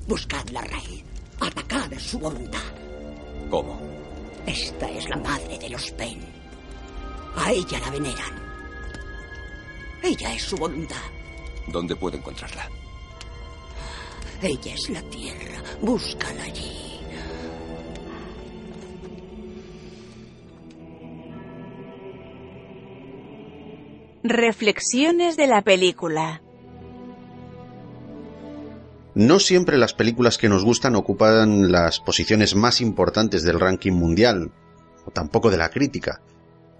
S4: Buscad la raíz. Atacad su voluntad.
S3: ¿Cómo?
S4: Esta es la madre de los Pen. A ella la veneran. Ella es su voluntad.
S3: ¿Dónde puedo encontrarla?
S4: Ella es la tierra. Búscala allí.
S9: Reflexiones de la película.
S1: No siempre las películas que nos gustan ocupan las posiciones más importantes del ranking mundial, o tampoco de la crítica.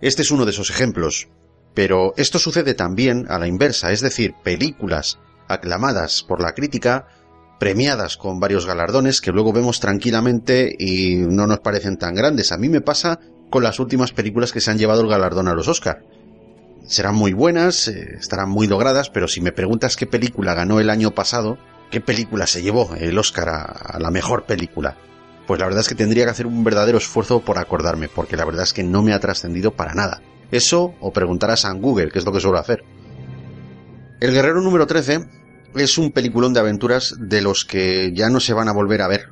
S1: Este es uno de esos ejemplos. Pero esto sucede también a la inversa, es decir, películas aclamadas por la crítica, premiadas con varios galardones que luego vemos tranquilamente y no nos parecen tan grandes. A mí me pasa con las últimas películas que se han llevado el galardón a los Oscar. Serán muy buenas, eh, estarán muy logradas, pero si me preguntas qué película ganó el año pasado, ¿Qué película se llevó el Oscar a, la mejor película? Pues la verdad es que tendría que hacer un verdadero esfuerzo por acordarme, porque la verdad es que no me ha trascendido para nada. Eso o preguntar a San Google, que es lo que suelo hacer. El Guerrero número 13 es un peliculón de aventuras de los que ya no se van a volver a ver.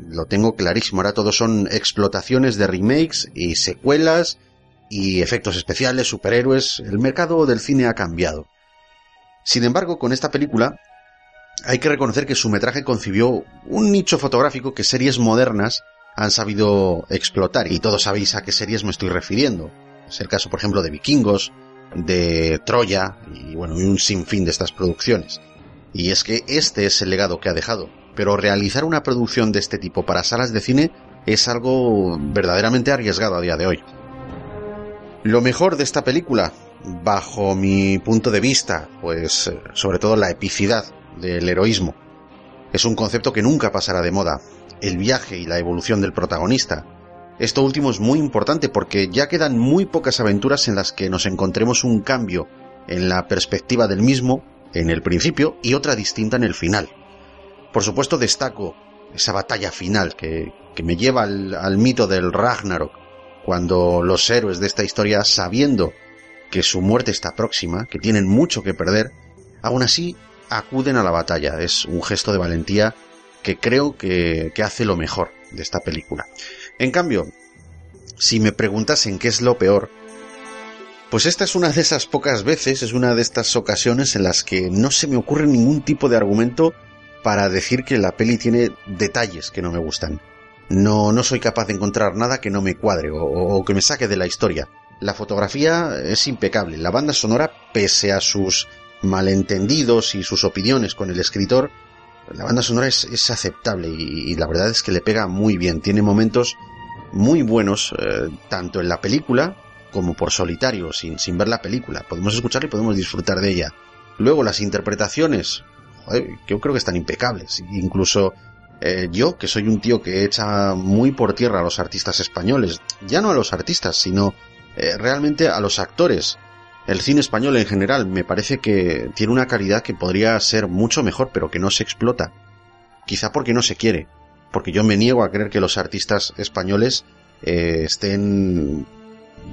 S1: Lo tengo clarísimo, ahora todos son explotaciones de remakes y secuelas y efectos especiales, superhéroes. El mercado del cine ha cambiado. Sin embargo, con esta película hay que reconocer que su metraje concibió un nicho fotográfico que series modernas han sabido explotar, y todos sabéis a qué series me estoy refiriendo. Es el caso, por ejemplo, de Vikingos, de Troya, y bueno, un sinfín de estas producciones. Y es que este es el legado que ha dejado. Pero realizar una producción de este tipo para salas de cine es algo verdaderamente arriesgado a día de hoy. Lo mejor de esta película, bajo mi punto de vista, pues eh, sobre todo la epicidad del heroísmo. Es un concepto que nunca pasará de moda, el viaje y la evolución del protagonista. Esto último es muy importante porque ya quedan muy pocas aventuras en las que nos encontremos un cambio en la perspectiva del mismo en el principio y otra distinta en el final. Por supuesto destaco esa batalla final que, me lleva al, al mito del Ragnarok, cuando los héroes de esta historia, sabiendo que su muerte está próxima, que tienen mucho que perder, aún así acuden a la batalla. Es un gesto de valentía que creo que, que hace lo mejor de esta película. En cambio, si me preguntasen qué es lo peor, pues esta es una de esas pocas veces, es una de estas ocasiones en las que no se me ocurre ningún tipo de argumento para decir que la peli tiene detalles que no me gustan. No, no soy capaz de encontrar nada que no me cuadre o, o que me saque de la historia. La fotografía es impecable, la banda sonora, pese a sus malentendidos y sus opiniones con el escritor, la banda sonora es, aceptable y, la verdad es que le pega muy bien. Tiene momentos muy buenos, eh, tanto en la película como por solitario, sin, sin ver la película. Podemos escucharla y podemos disfrutar de ella. Luego las interpretaciones, yo creo que están impecables. Incluso eh, yo, que soy un tío que echa muy por tierra a los artistas españoles, ya no a los artistas, sino eh, realmente a los actores. El cine español en general me parece que tiene una calidad que podría ser mucho mejor, pero que no se explota. Quizá porque no se quiere. Porque yo me niego a creer que los artistas españoles eh, estén,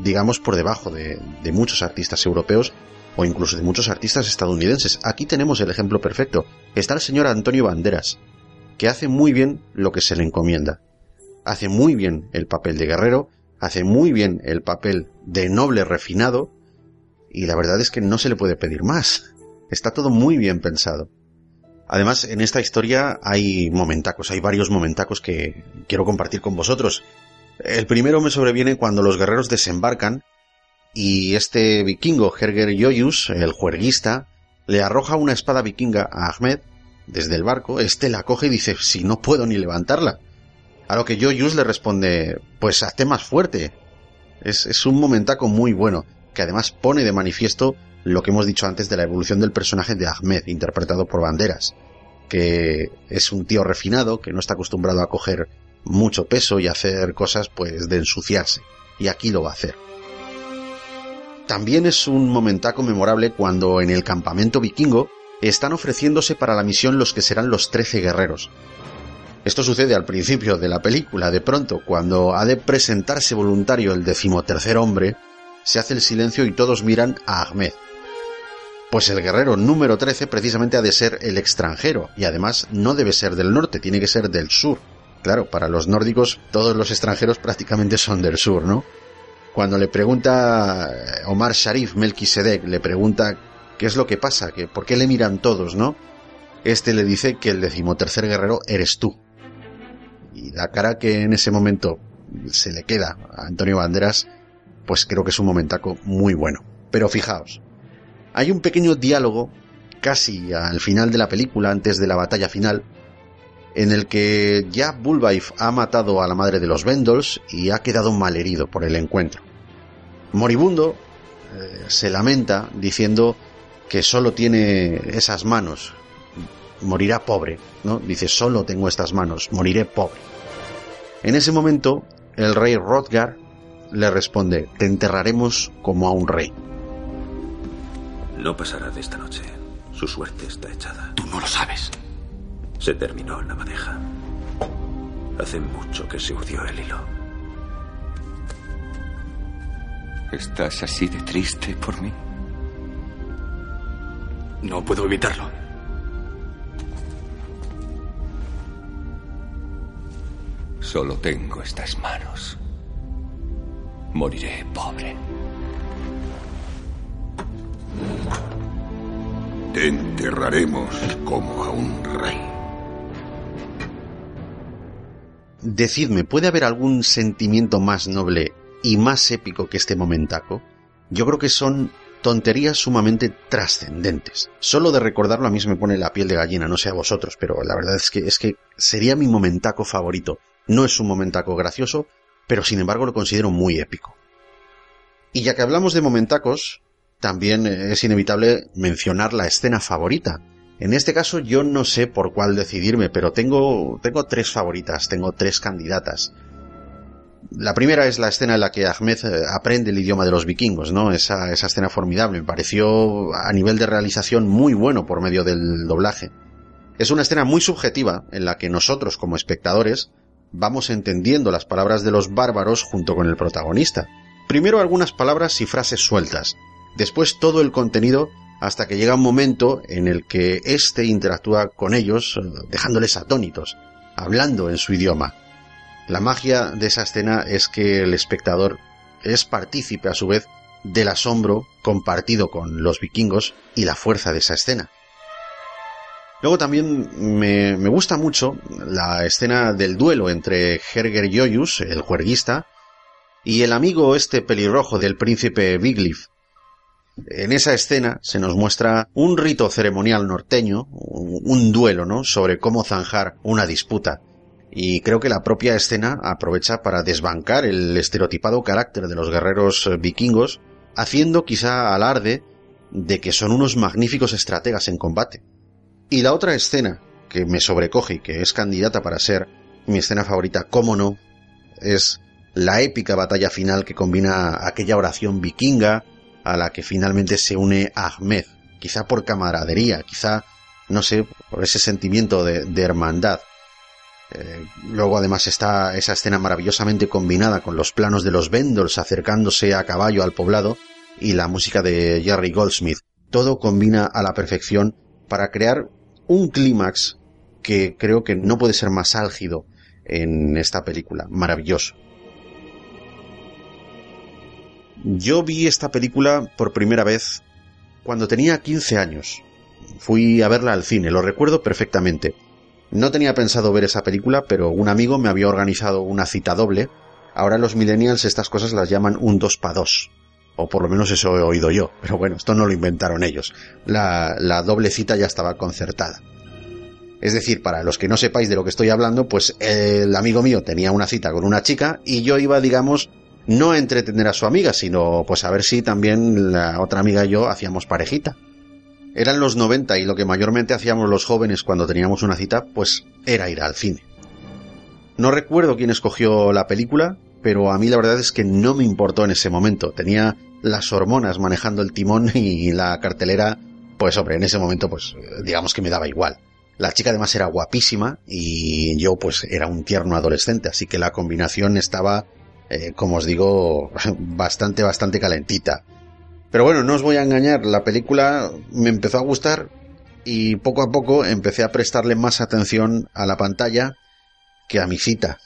S1: digamos, por debajo de, de muchos artistas europeos o incluso de muchos artistas estadounidenses. Aquí tenemos el ejemplo perfecto. Está el señor Antonio Banderas, que hace muy bien lo que se le encomienda. Hace muy bien el papel de guerrero, hace muy bien el papel de noble refinado, y la verdad es que no se le puede pedir más. Está todo muy bien pensado. Además, en esta historia hay momentacos, hay varios momentacos que quiero compartir con vosotros. El primero me sobreviene cuando los guerreros desembarcan y este vikingo, Herger Joyus, el juerguista, le arroja una espada vikinga a Ahmed desde el barco. Este la coge y dice, si no puedo ni levantarla. A lo que Joyus le responde, pues hazte más fuerte. Es, es un momentaco muy bueno que además pone de manifiesto lo que hemos dicho antes de la evolución del personaje de Ahmed, interpretado por Banderas, que es un tío refinado, que no está acostumbrado a coger mucho peso y hacer cosas pues de ensuciarse, y aquí lo va a hacer. También es un momentaco memorable cuando en el campamento vikingo están ofreciéndose para la misión los que serán los trece guerreros. Esto sucede al principio de la película, de pronto, cuando ha de presentarse voluntario el decimotercer hombre, se hace el silencio y todos miran a Ahmed. Pues el guerrero número 13 precisamente ha de ser el extranjero, y además no debe ser del norte, tiene que ser del sur. Claro, para los nórdicos todos los extranjeros prácticamente son del sur, ¿no? Cuando le pregunta eh, Omar Sharif Melquisedec, le pregunta qué es lo que pasa, que por qué le miran todos, ¿no? Este le dice que el decimotercer guerrero eres tú. Y la cara que en ese momento se le queda a Antonio Banderas pues creo que es un momentaco muy bueno. Pero fijaos, hay un pequeño diálogo casi al final de la película, antes de la batalla final, en el que ya Bulbaif ha matado a la madre de los Vendels y ha quedado malherido por el encuentro. Moribundo eh, se lamenta diciendo que solo tiene esas manos, morirá pobre, ¿no? Dice, solo tengo estas manos, moriré pobre. En ese momento, el rey Rodgar le responde, te enterraremos como a un rey.
S6: No pasará de esta noche. Su suerte está echada.
S11: Tú no lo sabes.
S6: Se terminó la madeja. Hace mucho que se urdió el hilo.
S3: ¿Estás así de triste por mí?
S11: No puedo evitarlo.
S3: Solo tengo estas manos. Moriré pobre.
S7: Te enterraremos como a un rey.
S1: Decidme, ¿puede haber algún sentimiento más noble y más épico que este momentaco? Yo creo que son tonterías sumamente trascendentes. Solo de recordarlo a mí se me pone la piel de gallina, no sé a vosotros, pero la verdad es que es que sería mi momentaco favorito. No es un momentaco gracioso, pero sin embargo lo considero muy épico. Y ya que hablamos de momentacos, también es inevitable mencionar la escena favorita. En este caso yo no sé por cuál decidirme, pero tengo, tengo tres favoritas, tengo tres candidatas. La primera es la escena en la que Ahmed eh, aprende el idioma de los vikingos, ¿no? Esa, esa escena formidable. Me pareció a nivel de realización muy bueno por medio del doblaje. Es una escena muy subjetiva en la que nosotros como espectadores vamos entendiendo las palabras de los bárbaros junto con el protagonista. Primero algunas palabras y frases sueltas, después todo el contenido hasta que llega un momento en el que éste interactúa con ellos, dejándoles atónitos, hablando en su idioma. La magia de esa escena es que el espectador es partícipe a su vez del asombro compartido con los vikingos y la fuerza de esa escena. Luego también me, gusta mucho la escena del duelo entre Herger Joyus, el juerguista, y el amigo este pelirrojo del príncipe Wiglif. En esa escena se nos muestra un rito ceremonial norteño, un duelo, ¿no? Sobre cómo zanjar una disputa. Y creo que la propia escena aprovecha para desbancar el estereotipado carácter de los guerreros vikingos, haciendo quizá alarde de que son unos magníficos estrategas en combate. Y la otra escena que me sobrecoge y que es candidata para ser mi escena favorita, cómo no, es la épica batalla final que combina aquella oración vikinga a la que finalmente se une Ahmed, quizá por camaradería, quizá, no sé, por ese sentimiento de, hermandad. Eh, luego además está esa escena maravillosamente combinada con los planos de los Vendors acercándose a caballo al poblado y la música de Jerry Goldsmith. Todo combina a la perfección para crear un clímax que creo que no puede ser más álgido en esta película. Maravilloso. Yo vi esta película por primera vez cuando tenía 15 años. Fui a verla al cine, lo recuerdo perfectamente. No tenía pensado ver esa película, pero un amigo me había organizado una cita doble. Ahora los millennials estas cosas las llaman un 2 para 2 o por lo menos eso he oído yo, pero bueno, esto no lo inventaron ellos. La, la doble cita ya estaba concertada. Es decir, para los que no sepáis de lo que estoy hablando, pues el amigo mío tenía una cita con una chica y yo iba, digamos, no a entretener a su amiga, sino pues a ver si también la otra amiga y yo hacíamos parejita. Eran los 90 y lo que mayormente hacíamos los jóvenes cuando teníamos una cita, pues era ir al cine. No recuerdo quién escogió la película, pero a mí la verdad es que no me importó en ese momento. Tenía las hormonas manejando el timón y la cartelera, pues hombre, en ese momento pues digamos que me daba igual. La chica además era guapísima y yo pues era un tierno adolescente, así que la combinación estaba, eh, como os digo, bastante, bastante calentita. Pero bueno, no os voy a engañar, la película me empezó a gustar y poco a poco empecé a prestarle más atención a la pantalla que a mi cita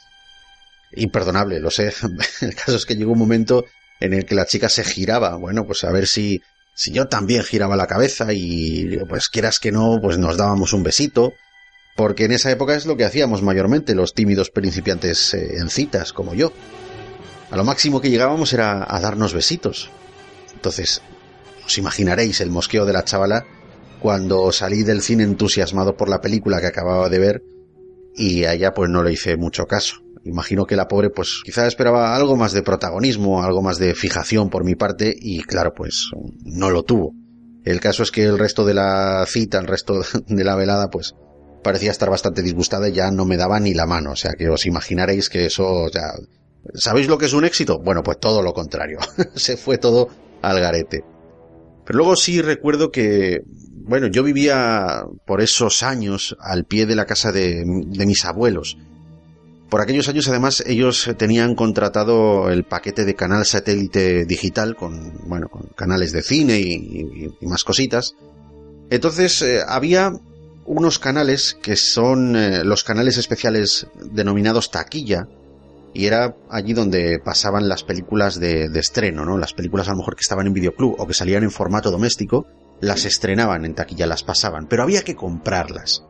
S1: imperdonable, lo sé. El caso es que llegó un momento en el que la chica se giraba, bueno, pues a ver si, si yo también giraba la cabeza y pues quieras que no, pues nos dábamos un besito, porque en esa época es lo que hacíamos mayormente los tímidos principiantes eh, en citas, como yo. A lo máximo que llegábamos era a darnos besitos. Entonces, os imaginaréis el mosqueo de la chavala cuando salí del cine entusiasmado por la película que acababa de ver y a ella pues no le hice mucho caso. Imagino que la pobre pues quizá esperaba algo más de protagonismo, algo más de fijación por mi parte y claro pues no lo tuvo. El caso es que el resto de la cita, el resto de la velada pues parecía estar bastante disgustada y ya no me daba ni la mano. O sea que os imaginaréis que eso ya... ¿Sabéis lo que es un éxito? Bueno, pues todo lo contrario. Se fue todo al garete. Pero luego sí recuerdo que, bueno, yo vivía por esos años al pie de la casa de, de mis abuelos por aquellos años, además, ellos tenían contratado el paquete de canal satélite digital con, bueno, canales de cine y, más cositas. Entonces, eh, había unos canales que son eh, los canales especiales denominados taquilla, y era allí donde pasaban las películas de, de, estreno, ¿no? Las películas a lo mejor que estaban en videoclub o que salían en formato doméstico, las estrenaban en taquilla, las pasaban, pero había que comprarlas.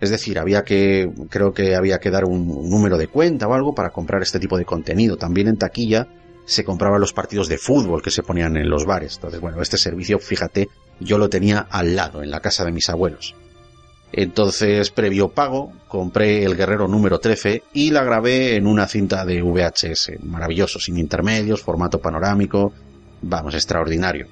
S1: Es decir, había que, creo que había que dar un, número de cuenta o algo para comprar este tipo de contenido. También en taquilla se compraban los partidos de fútbol que se ponían en los bares. Entonces, bueno, este servicio, fíjate, yo lo tenía al lado, en la casa de mis abuelos. Entonces, previo pago, compré el Guerrero número 13 y la grabé en una cinta de VHS. Maravilloso, sin intermedios, formato panorámico. Vamos, extraordinario.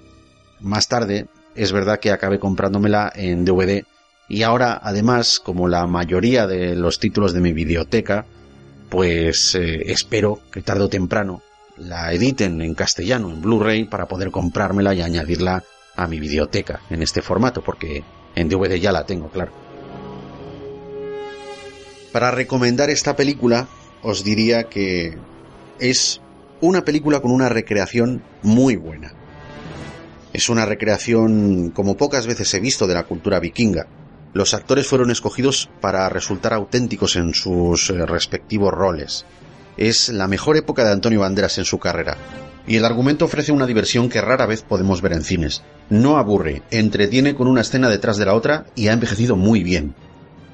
S1: Más tarde, es verdad que acabé comprándomela en DVD y ahora, además, como la mayoría de los títulos de mi biblioteca, pues eh, espero que tarde o temprano la editen en castellano, en Blu-ray, para poder comprármela y añadirla a mi biblioteca en este formato, porque en DVD ya la tengo, claro. Para recomendar esta película, os diría que es una película con una recreación muy buena. Es una recreación como pocas veces he visto de la cultura vikinga. Los actores fueron escogidos para resultar auténticos en sus eh, respectivos roles. Es la mejor época de Antonio Banderas en su carrera. Y el argumento ofrece una diversión que rara vez podemos ver en cines. No aburre, entretiene con una escena detrás de la otra y ha envejecido muy bien.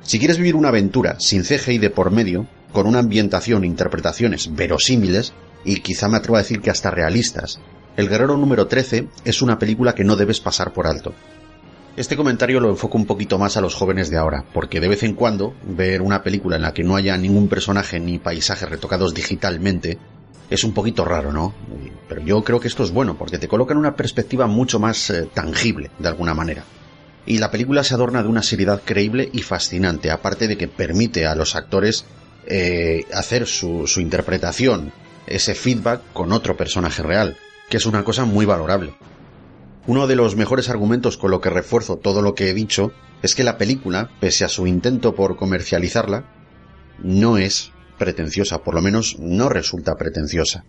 S1: Si quieres vivir una aventura sin CGI de por medio, con una ambientación e interpretaciones verosímiles, y quizá me atrevo a decir que hasta realistas, El Guerrero número 13 es una película que no debes pasar por alto. Este comentario lo enfoco un poquito más a los jóvenes de ahora, porque de vez en cuando ver una película en la que no haya ningún personaje ni paisajes retocados digitalmente es un poquito raro, ¿no? Pero yo creo que esto es bueno, porque te coloca en una perspectiva mucho más eh, tangible, de alguna manera. Y la película se adorna de una seriedad creíble y fascinante, aparte de que permite a los actores eh, hacer su, su interpretación, ese feedback con otro personaje real, que es una cosa muy valorable. Uno de los mejores argumentos con lo que refuerzo todo lo que he dicho es que la película, pese a su intento por comercializarla, no es pretenciosa, por lo menos no resulta pretenciosa.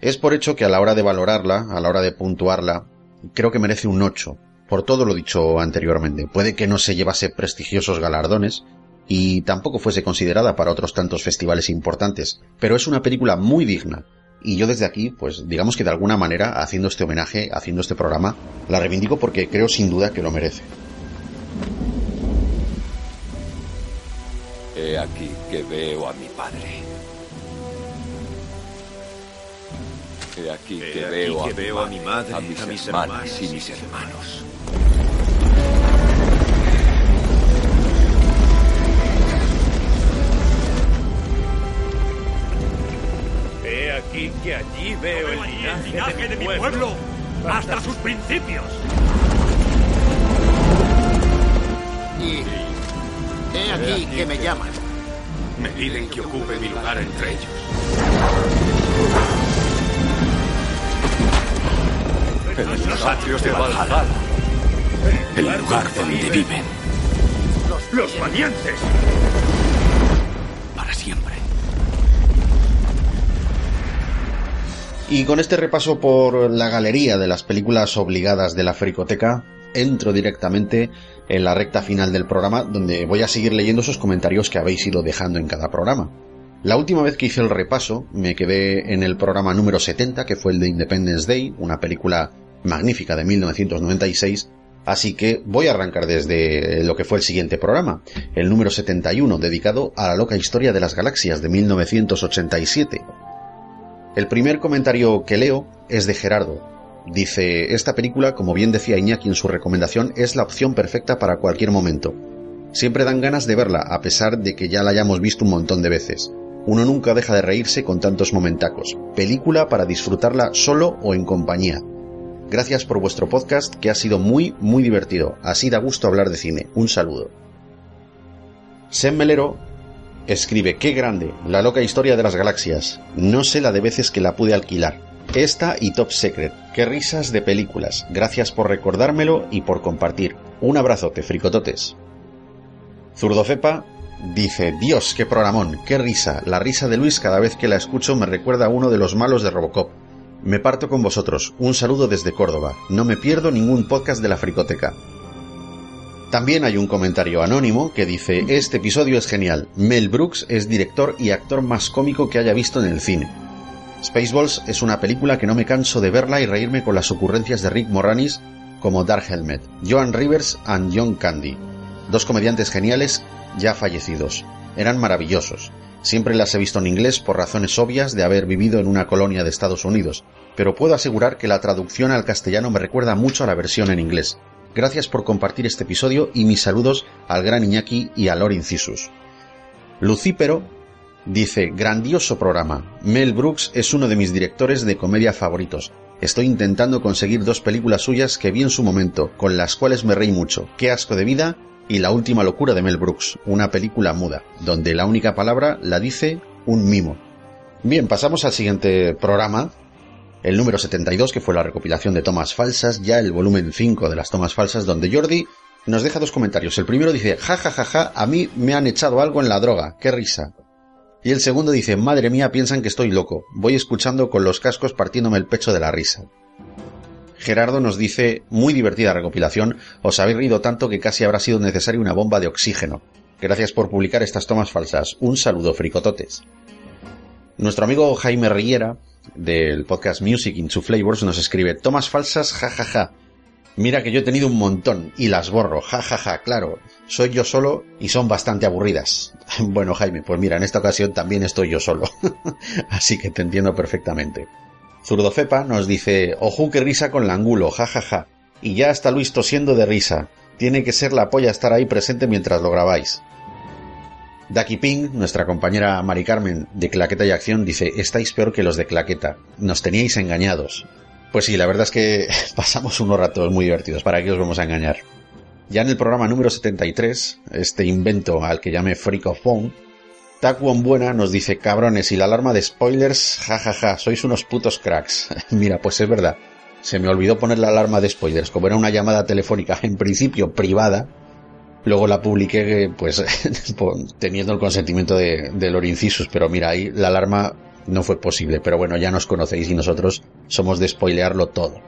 S1: Es por hecho que a la hora de valorarla, a la hora de puntuarla, creo que merece un 8, por todo lo dicho anteriormente. Puede que no se llevase prestigiosos galardones, y tampoco fuese considerada para otros tantos festivales importantes, pero es una película muy digna, y yo desde aquí, pues digamos que de alguna manera, haciendo este homenaje, haciendo este programa, la reivindico porque creo sin duda que lo merece.
S3: He aquí que veo a mi padre. He aquí que, veo, a, mi madre, a mis, hermanos y mis hermanos.
S5: Aquí que allí veo el linaje, de, mi pueblo, hasta sus principios.
S10: Y he aquí que me llaman.
S11: Me piden que ocupe mi lugar entre ellos.
S3: En los atrios de Valhalla. El lugar donde viven.
S5: Los valientes.
S3: Para siempre.
S1: Y con este repaso por la galería de las películas obligadas de la Fricoteca, entro directamente en la recta final del programa, donde voy a seguir leyendo esos comentarios que habéis ido dejando en cada programa. La última vez que hice el repaso, me quedé en el programa número 70, que fue el de Independence Day, una película magnífica de 1996, así que voy a arrancar desde lo que fue el siguiente programa, el número 71, dedicado a la loca historia de las galaxias de 1987. El primer comentario que leo es de Gerardo. Dice, esta película, como bien decía Iñaki en su recomendación, es la opción perfecta para cualquier momento. Siempre dan ganas de verla, a pesar de que ya la hayamos visto un montón de veces. Uno nunca deja de reírse con tantos momentacos. Película para disfrutarla solo o en compañía. Gracias por vuestro podcast, que ha sido muy, muy divertido. Así da gusto hablar de cine. Un saludo. Sem Melero Escribe, qué grande, la loca historia de las galaxias. No sé la de veces que la pude alquilar. Esta y Top Secret. Qué risas de películas. Gracias por recordármelo y por compartir. Un abrazote, fricototes. Zurdofepa dice, Dios, qué programón, qué risa. La risa de Luis cada vez que la escucho me recuerda a uno de los malos de Robocop. Me parto con vosotros. Un saludo desde Córdoba. No me pierdo ningún podcast de la fricoteca. También hay un comentario anónimo que dice, este episodio es genial. Mel Brooks es director y actor más cómico que haya visto en el cine. Spaceballs es una película que no me canso de verla y reírme con las ocurrencias de Rick Moranis como Dark Helmet, Joan Rivers and John Candy, dos comediantes geniales ya fallecidos. Eran maravillosos. Siempre las he visto en inglés por razones obvias de haber vivido en una colonia de Estados Unidos, pero puedo asegurar que la traducción al castellano me recuerda mucho a la versión en inglés. Gracias por compartir este episodio y mis saludos al gran Iñaki y a Lord Incisus. Lucípero dice, grandioso programa. Mel Brooks es uno de mis directores de comedia favoritos. Estoy intentando conseguir dos películas suyas que vi en su momento, con las cuales me reí mucho. Qué asco de vida y La última locura de Mel Brooks, una película muda, donde la única palabra la dice un mimo. Bien, pasamos al siguiente programa, el número 72, que fue la recopilación de tomas falsas, ya el volumen 5 de las tomas falsas, donde Jordi nos deja dos comentarios. El primero dice, ja, ja, ja, ja, a mí me han echado algo en la droga, qué risa. Y el segundo dice, madre mía, piensan que estoy loco. Voy escuchando con los cascos partiéndome el pecho de la risa. Gerardo nos dice, muy divertida recopilación, os habéis reído tanto que casi habrá sido necesaria una bomba de oxígeno. Gracias por publicar estas tomas falsas. Un saludo, fricototes. Nuestro amigo Jaime Riera, del podcast Music in Two Flavors, nos escribe, tomas falsas, jajaja. Ja, ja. Mira que yo he tenido un montón y las borro, jajaja, ja, ja, claro. Soy yo solo y son bastante aburridas. Bueno, Jaime, pues mira, en esta ocasión también estoy yo solo. Así que te entiendo perfectamente. Zurdofepa nos dice, ojo que risa con la angulo, jajaja. Ja, y ya está Luis tosiendo de risa. Tiene que ser la polla estar ahí presente mientras lo grabáis. Daki Ping, nuestra compañera Mari Carmen de Claqueta y Acción, dice, estáis peor que los de Claqueta. Nos teníais engañados. Pues sí, la verdad es que pasamos unos ratos muy divertidos. ¿Para qué os vamos a engañar? Ya en el programa número 73, este invento al que llame Freak of Phone, Buena nos dice, cabrones, y la alarma de spoilers, jajaja, ja, ja, sois unos putos cracks. Mira, pues es verdad. Se me olvidó poner la alarma de spoilers, como era una llamada telefónica en principio privada, luego la publiqué pues teniendo el consentimiento de, de Lord Incisus, pero mira, ahí la alarma no fue posible, pero bueno, ya nos conocéis y nosotros somos de spoilearlo todo.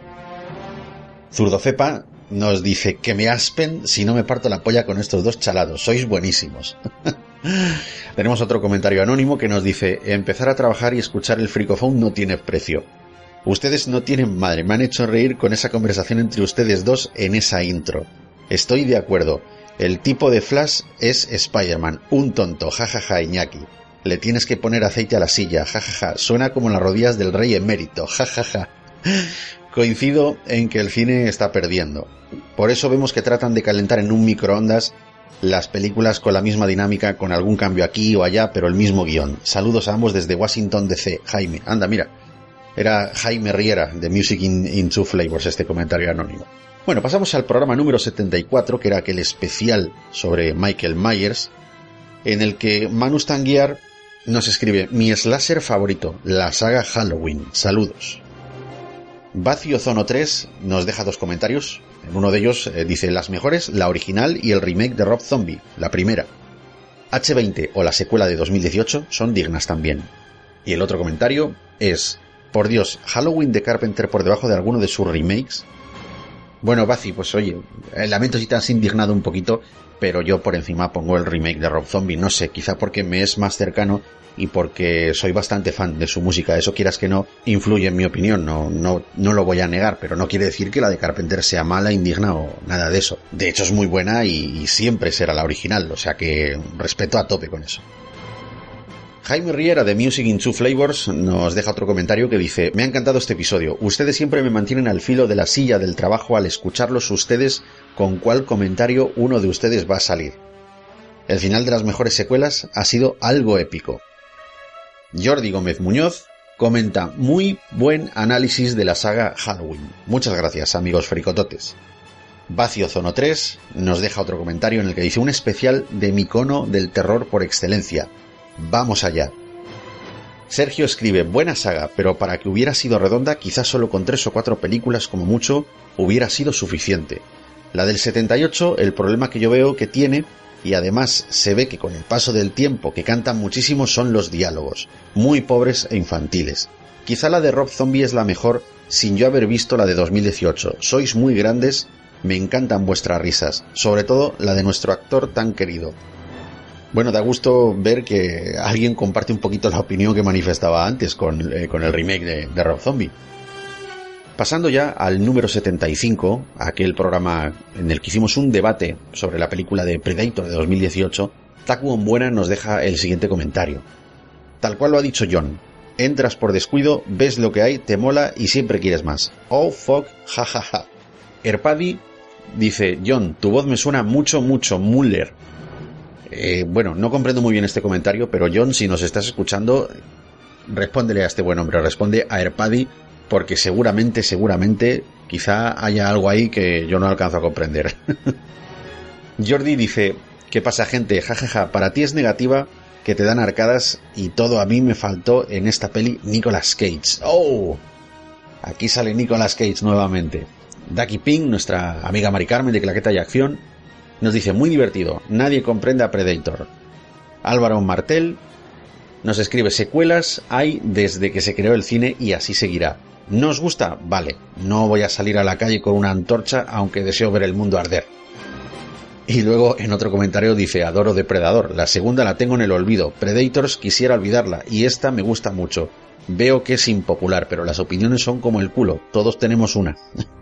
S1: Zurdofepa nos dice que me aspen si no me parto la polla con estos dos chalados, sois buenísimos. Tenemos otro comentario anónimo que nos dice, empezar a trabajar y escuchar el fricofón no tiene precio. Ustedes no tienen madre, me han hecho reír con esa conversación entre ustedes dos en esa intro. Estoy de acuerdo, el tipo de Flash es Spider-Man, un tonto, jajaja Iñaki. Le tienes que poner aceite a la silla, jajaja. Suena como las rodillas del rey emérito, jajaja. Coincido en que el cine está perdiendo. Por eso vemos que tratan de calentar en un microondas las películas con la misma dinámica, con algún cambio aquí o allá, pero el mismo guion. Saludos a ambos desde Washington DC. Jaime, anda, mira. Era Jaime Riera de Music in, in Two Flavors este comentario anónimo. Bueno, pasamos al programa número 74, que era aquel especial sobre Michael Myers, en el que Manu Stanguiar nos escribe, mi slasher favorito, la saga Halloween. Saludos. Vacío Zono 3 nos deja dos comentarios. En uno de ellos eh, dice las mejores, la original y el remake de Rob Zombie, la primera. H20 o la secuela de 2018 son dignas también. Y el otro comentario es, por Dios, Halloween de Carpenter por debajo de alguno de sus remakes. Bueno, Bazi, pues oye, lamento si te has indignado un poquito, pero yo por encima pongo el remake de Rob Zombie, no sé, quizá porque me es más cercano y porque soy bastante fan de su música, eso quieras que no, influye en mi opinión, no, no, no lo voy a negar, pero no quiere decir que la de Carpenter sea mala, indigna o nada de eso. De hecho es muy buena y, y siempre será la original, o sea que respeto a tope con eso. Jaime Riera de Music in Two Flavors nos deja otro comentario que dice, me ha encantado este episodio, ustedes siempre me mantienen al filo de la silla del trabajo al escucharlos ustedes con cuál comentario uno de ustedes va a salir. El final de las mejores secuelas ha sido algo épico. Jordi Gómez Muñoz comenta muy buen análisis de la saga Halloween. Muchas gracias, amigos fricototes. Vacio Zono 3 nos deja otro comentario en el que dice un especial de mi cono del terror por excelencia. Vamos allá. Sergio escribe, buena saga, pero para que hubiera sido redonda, quizás solo con tres o cuatro películas como mucho, hubiera sido suficiente. La del 78, el problema que yo veo que tiene, y además se ve que con el paso del tiempo que cantan muchísimo son los diálogos, muy pobres e infantiles. Quizá la de Rob Zombie es la mejor sin yo haber visto la de 2018. Sois muy grandes, me encantan vuestras risas, sobre todo la de nuestro actor tan querido. Bueno, da gusto ver que alguien comparte un poquito la opinión que manifestaba antes con, eh, con el remake de, de, Rob Zombie. Pasando ya al número 75, aquel programa en el que hicimos un debate sobre la película de Predator de 2018, Taku Buena nos deja el siguiente comentario. Tal cual lo ha dicho John, entras por descuido, ves lo que hay, te mola y siempre quieres más. Oh fuck, jajaja. Ja, ja. Erpadi dice, John, tu voz me suena mucho, mucho, Muller. Eh, bueno, no comprendo muy bien este comentario, pero John, si nos estás escuchando, respóndele a este buen hombre, responde a Erpadi, porque seguramente, seguramente, quizá haya algo ahí que yo no alcanzo a comprender. Jordi dice, ¿qué pasa gente? Jajaja, ja, ja, para ti es negativa que te dan arcadas y todo a mí me faltó en esta peli Nicolas Cage. ¡Oh! Aquí sale Nicolas Cage nuevamente. Ducky Ping, nuestra amiga Mari Carmen de Claqueta y Acción, nos dice, muy divertido, nadie comprende a Predator. Álvaro Martel nos escribe, secuelas hay desde que se creó el cine y así seguirá. ¿No os gusta? Vale, no voy a salir a la calle con una antorcha aunque deseo ver el mundo arder. Y luego en otro comentario dice, adoro Depredador, la segunda la tengo en el olvido, Predators quisiera olvidarla y esta me gusta mucho. Veo que es impopular, pero las opiniones son como el culo, todos tenemos una.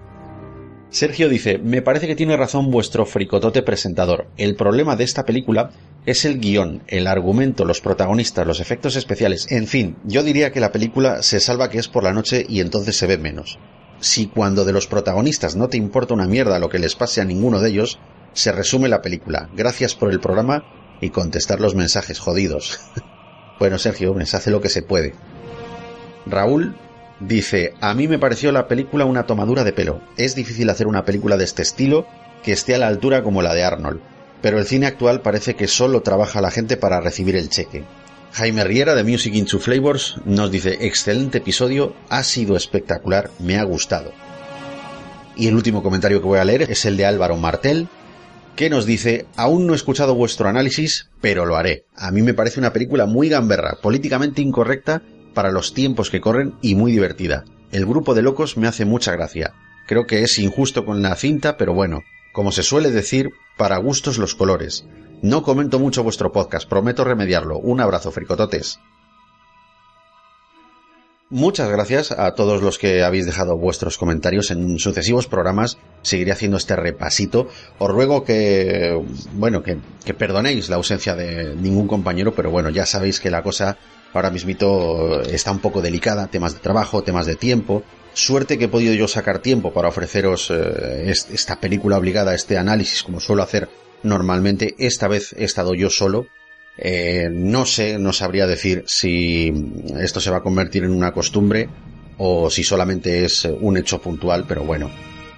S1: Sergio dice, me parece que tiene razón vuestro fricotote presentador. El problema de esta película es el guion, el argumento, los protagonistas, los efectos especiales, en fin, yo diría que la película se salva que es por la noche y entonces se ve menos. Si cuando de los protagonistas no te importa una mierda lo que les pase a ninguno de ellos, se resume la película. Gracias por el programa y contestar los mensajes jodidos. bueno, Sergio, se hace lo que se puede. Raúl dice, a mí me pareció la película una tomadura de pelo. Es difícil hacer una película de este estilo que esté a la altura como la de Arnold, pero el cine actual parece que solo trabaja la gente para recibir el cheque. Jaime Riera de Music into Flavors nos dice, excelente episodio, ha sido espectacular, me ha gustado. Y el último comentario que voy a leer es el de Álvaro Martel, que nos dice, aún no he escuchado vuestro análisis, pero lo haré. A mí me parece una película muy gamberra, políticamente incorrecta para los tiempos que corren y muy divertida. El grupo de locos me hace mucha gracia. Creo que es injusto con la cinta, pero bueno, como se suele decir, para gustos los colores. No comento mucho vuestro podcast, prometo remediarlo. Un abrazo, fricototes. Muchas gracias a todos los que habéis dejado vuestros comentarios en sucesivos programas. Seguiré haciendo este repasito. Os ruego que, bueno, que, perdonéis la ausencia de ningún compañero, pero bueno, ya sabéis que la cosa ahora mismito está un poco delicada. Temas de trabajo, temas de tiempo. Suerte que he podido yo sacar tiempo para ofreceros eh, esta película obligada, este análisis, como suelo hacer normalmente. Esta vez he estado yo solo eh, no sé, no sabría decir si esto se va a convertir en una costumbre o si solamente es un hecho puntual, pero bueno.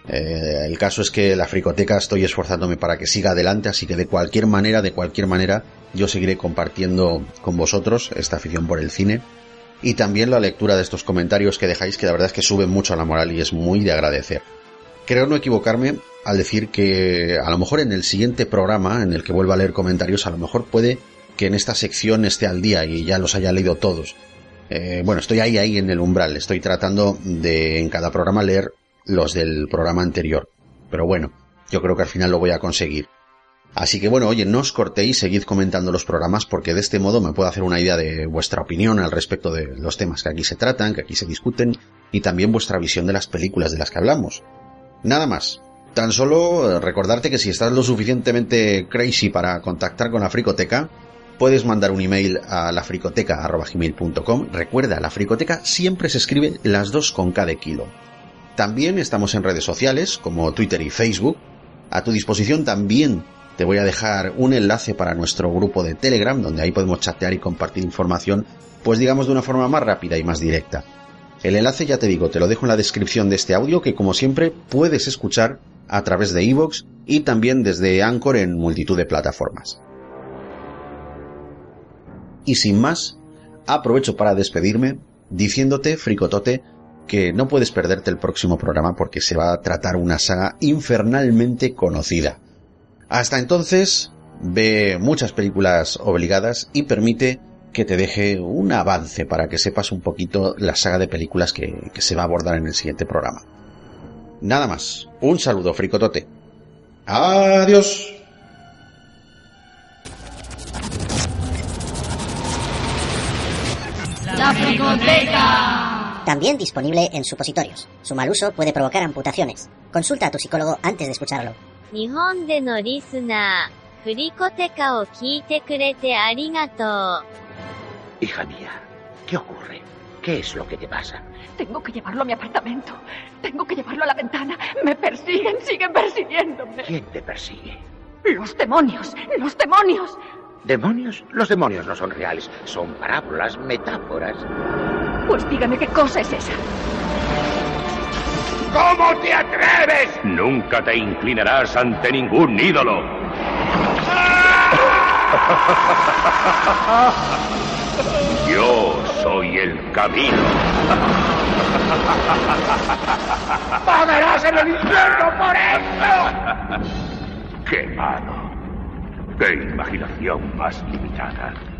S1: Eh, el caso es que la fricoteca estoy esforzándome para que siga adelante, así que de cualquier manera, de cualquier manera, yo seguiré compartiendo con vosotros esta afición por el cine y también la lectura de estos comentarios que dejáis, que la verdad es que suben mucho a la moral y es muy de agradecer. Creo no equivocarme al decir que a lo mejor en el siguiente programa en el que vuelva a leer comentarios, a lo mejor puede que en esta sección esté al día y ya los haya leído todos. Eh, bueno, estoy ahí, ahí en el umbral. Estoy tratando de en cada programa leer los del programa anterior. Pero bueno, yo creo que al final lo voy a conseguir. Así que bueno, oye, no os cortéis, seguid comentando los programas porque de este modo me puedo hacer una idea de vuestra opinión al respecto de los temas que aquí se tratan, que aquí se discuten y también vuestra visión de las películas de las que hablamos. Nada más. Tan solo recordarte que si estás lo suficientemente crazy para contactar con la fricoteca, puedes mandar un email a lafricoteca.com. Recuerda, la fricoteca siempre se escribe las dos con cada kilo. También estamos en redes sociales como Twitter y Facebook. A tu disposición también te voy a dejar un enlace para nuestro grupo de Telegram, donde ahí podemos chatear y compartir información, pues digamos de una forma más rápida y más directa. El enlace ya te digo, te lo dejo en la descripción de este audio que como siempre puedes escuchar a través de iVoox y también desde Anchor en multitud de plataformas. Y sin más, aprovecho para despedirme diciéndote, fricotote, que no puedes perderte el próximo programa porque se va a tratar una saga infernalmente conocida. Hasta entonces, ve muchas películas obligadas y permite que te deje un avance para que sepas un poquito la saga de películas que, se va a abordar en el siguiente programa. Nada más. Un saludo, fricotote. Adiós.
S13: También disponible en supositorios. Su mal uso puede provocar amputaciones. Consulta a tu psicólogo antes de escucharlo.
S10: Hija mía, ¿qué ocurre? ¿Qué es lo que te pasa?
S14: Tengo que llevarlo a mi apartamento. Tengo que llevarlo a la ventana. Me persiguen, siguen persiguiéndome.
S10: ¿Quién te persigue?
S14: Los demonios, los demonios.
S10: ¿Demonios? Los demonios no son reales, son parábolas, metáforas.
S14: Pues dígame qué cosa es esa.
S11: ¿Cómo te atreves?
S6: Nunca te inclinarás ante ningún ídolo. Yo soy el camino.
S11: ¡Pagarás en el infierno por esto!
S6: ¡Qué malo! ¡Qué imaginación más limitada!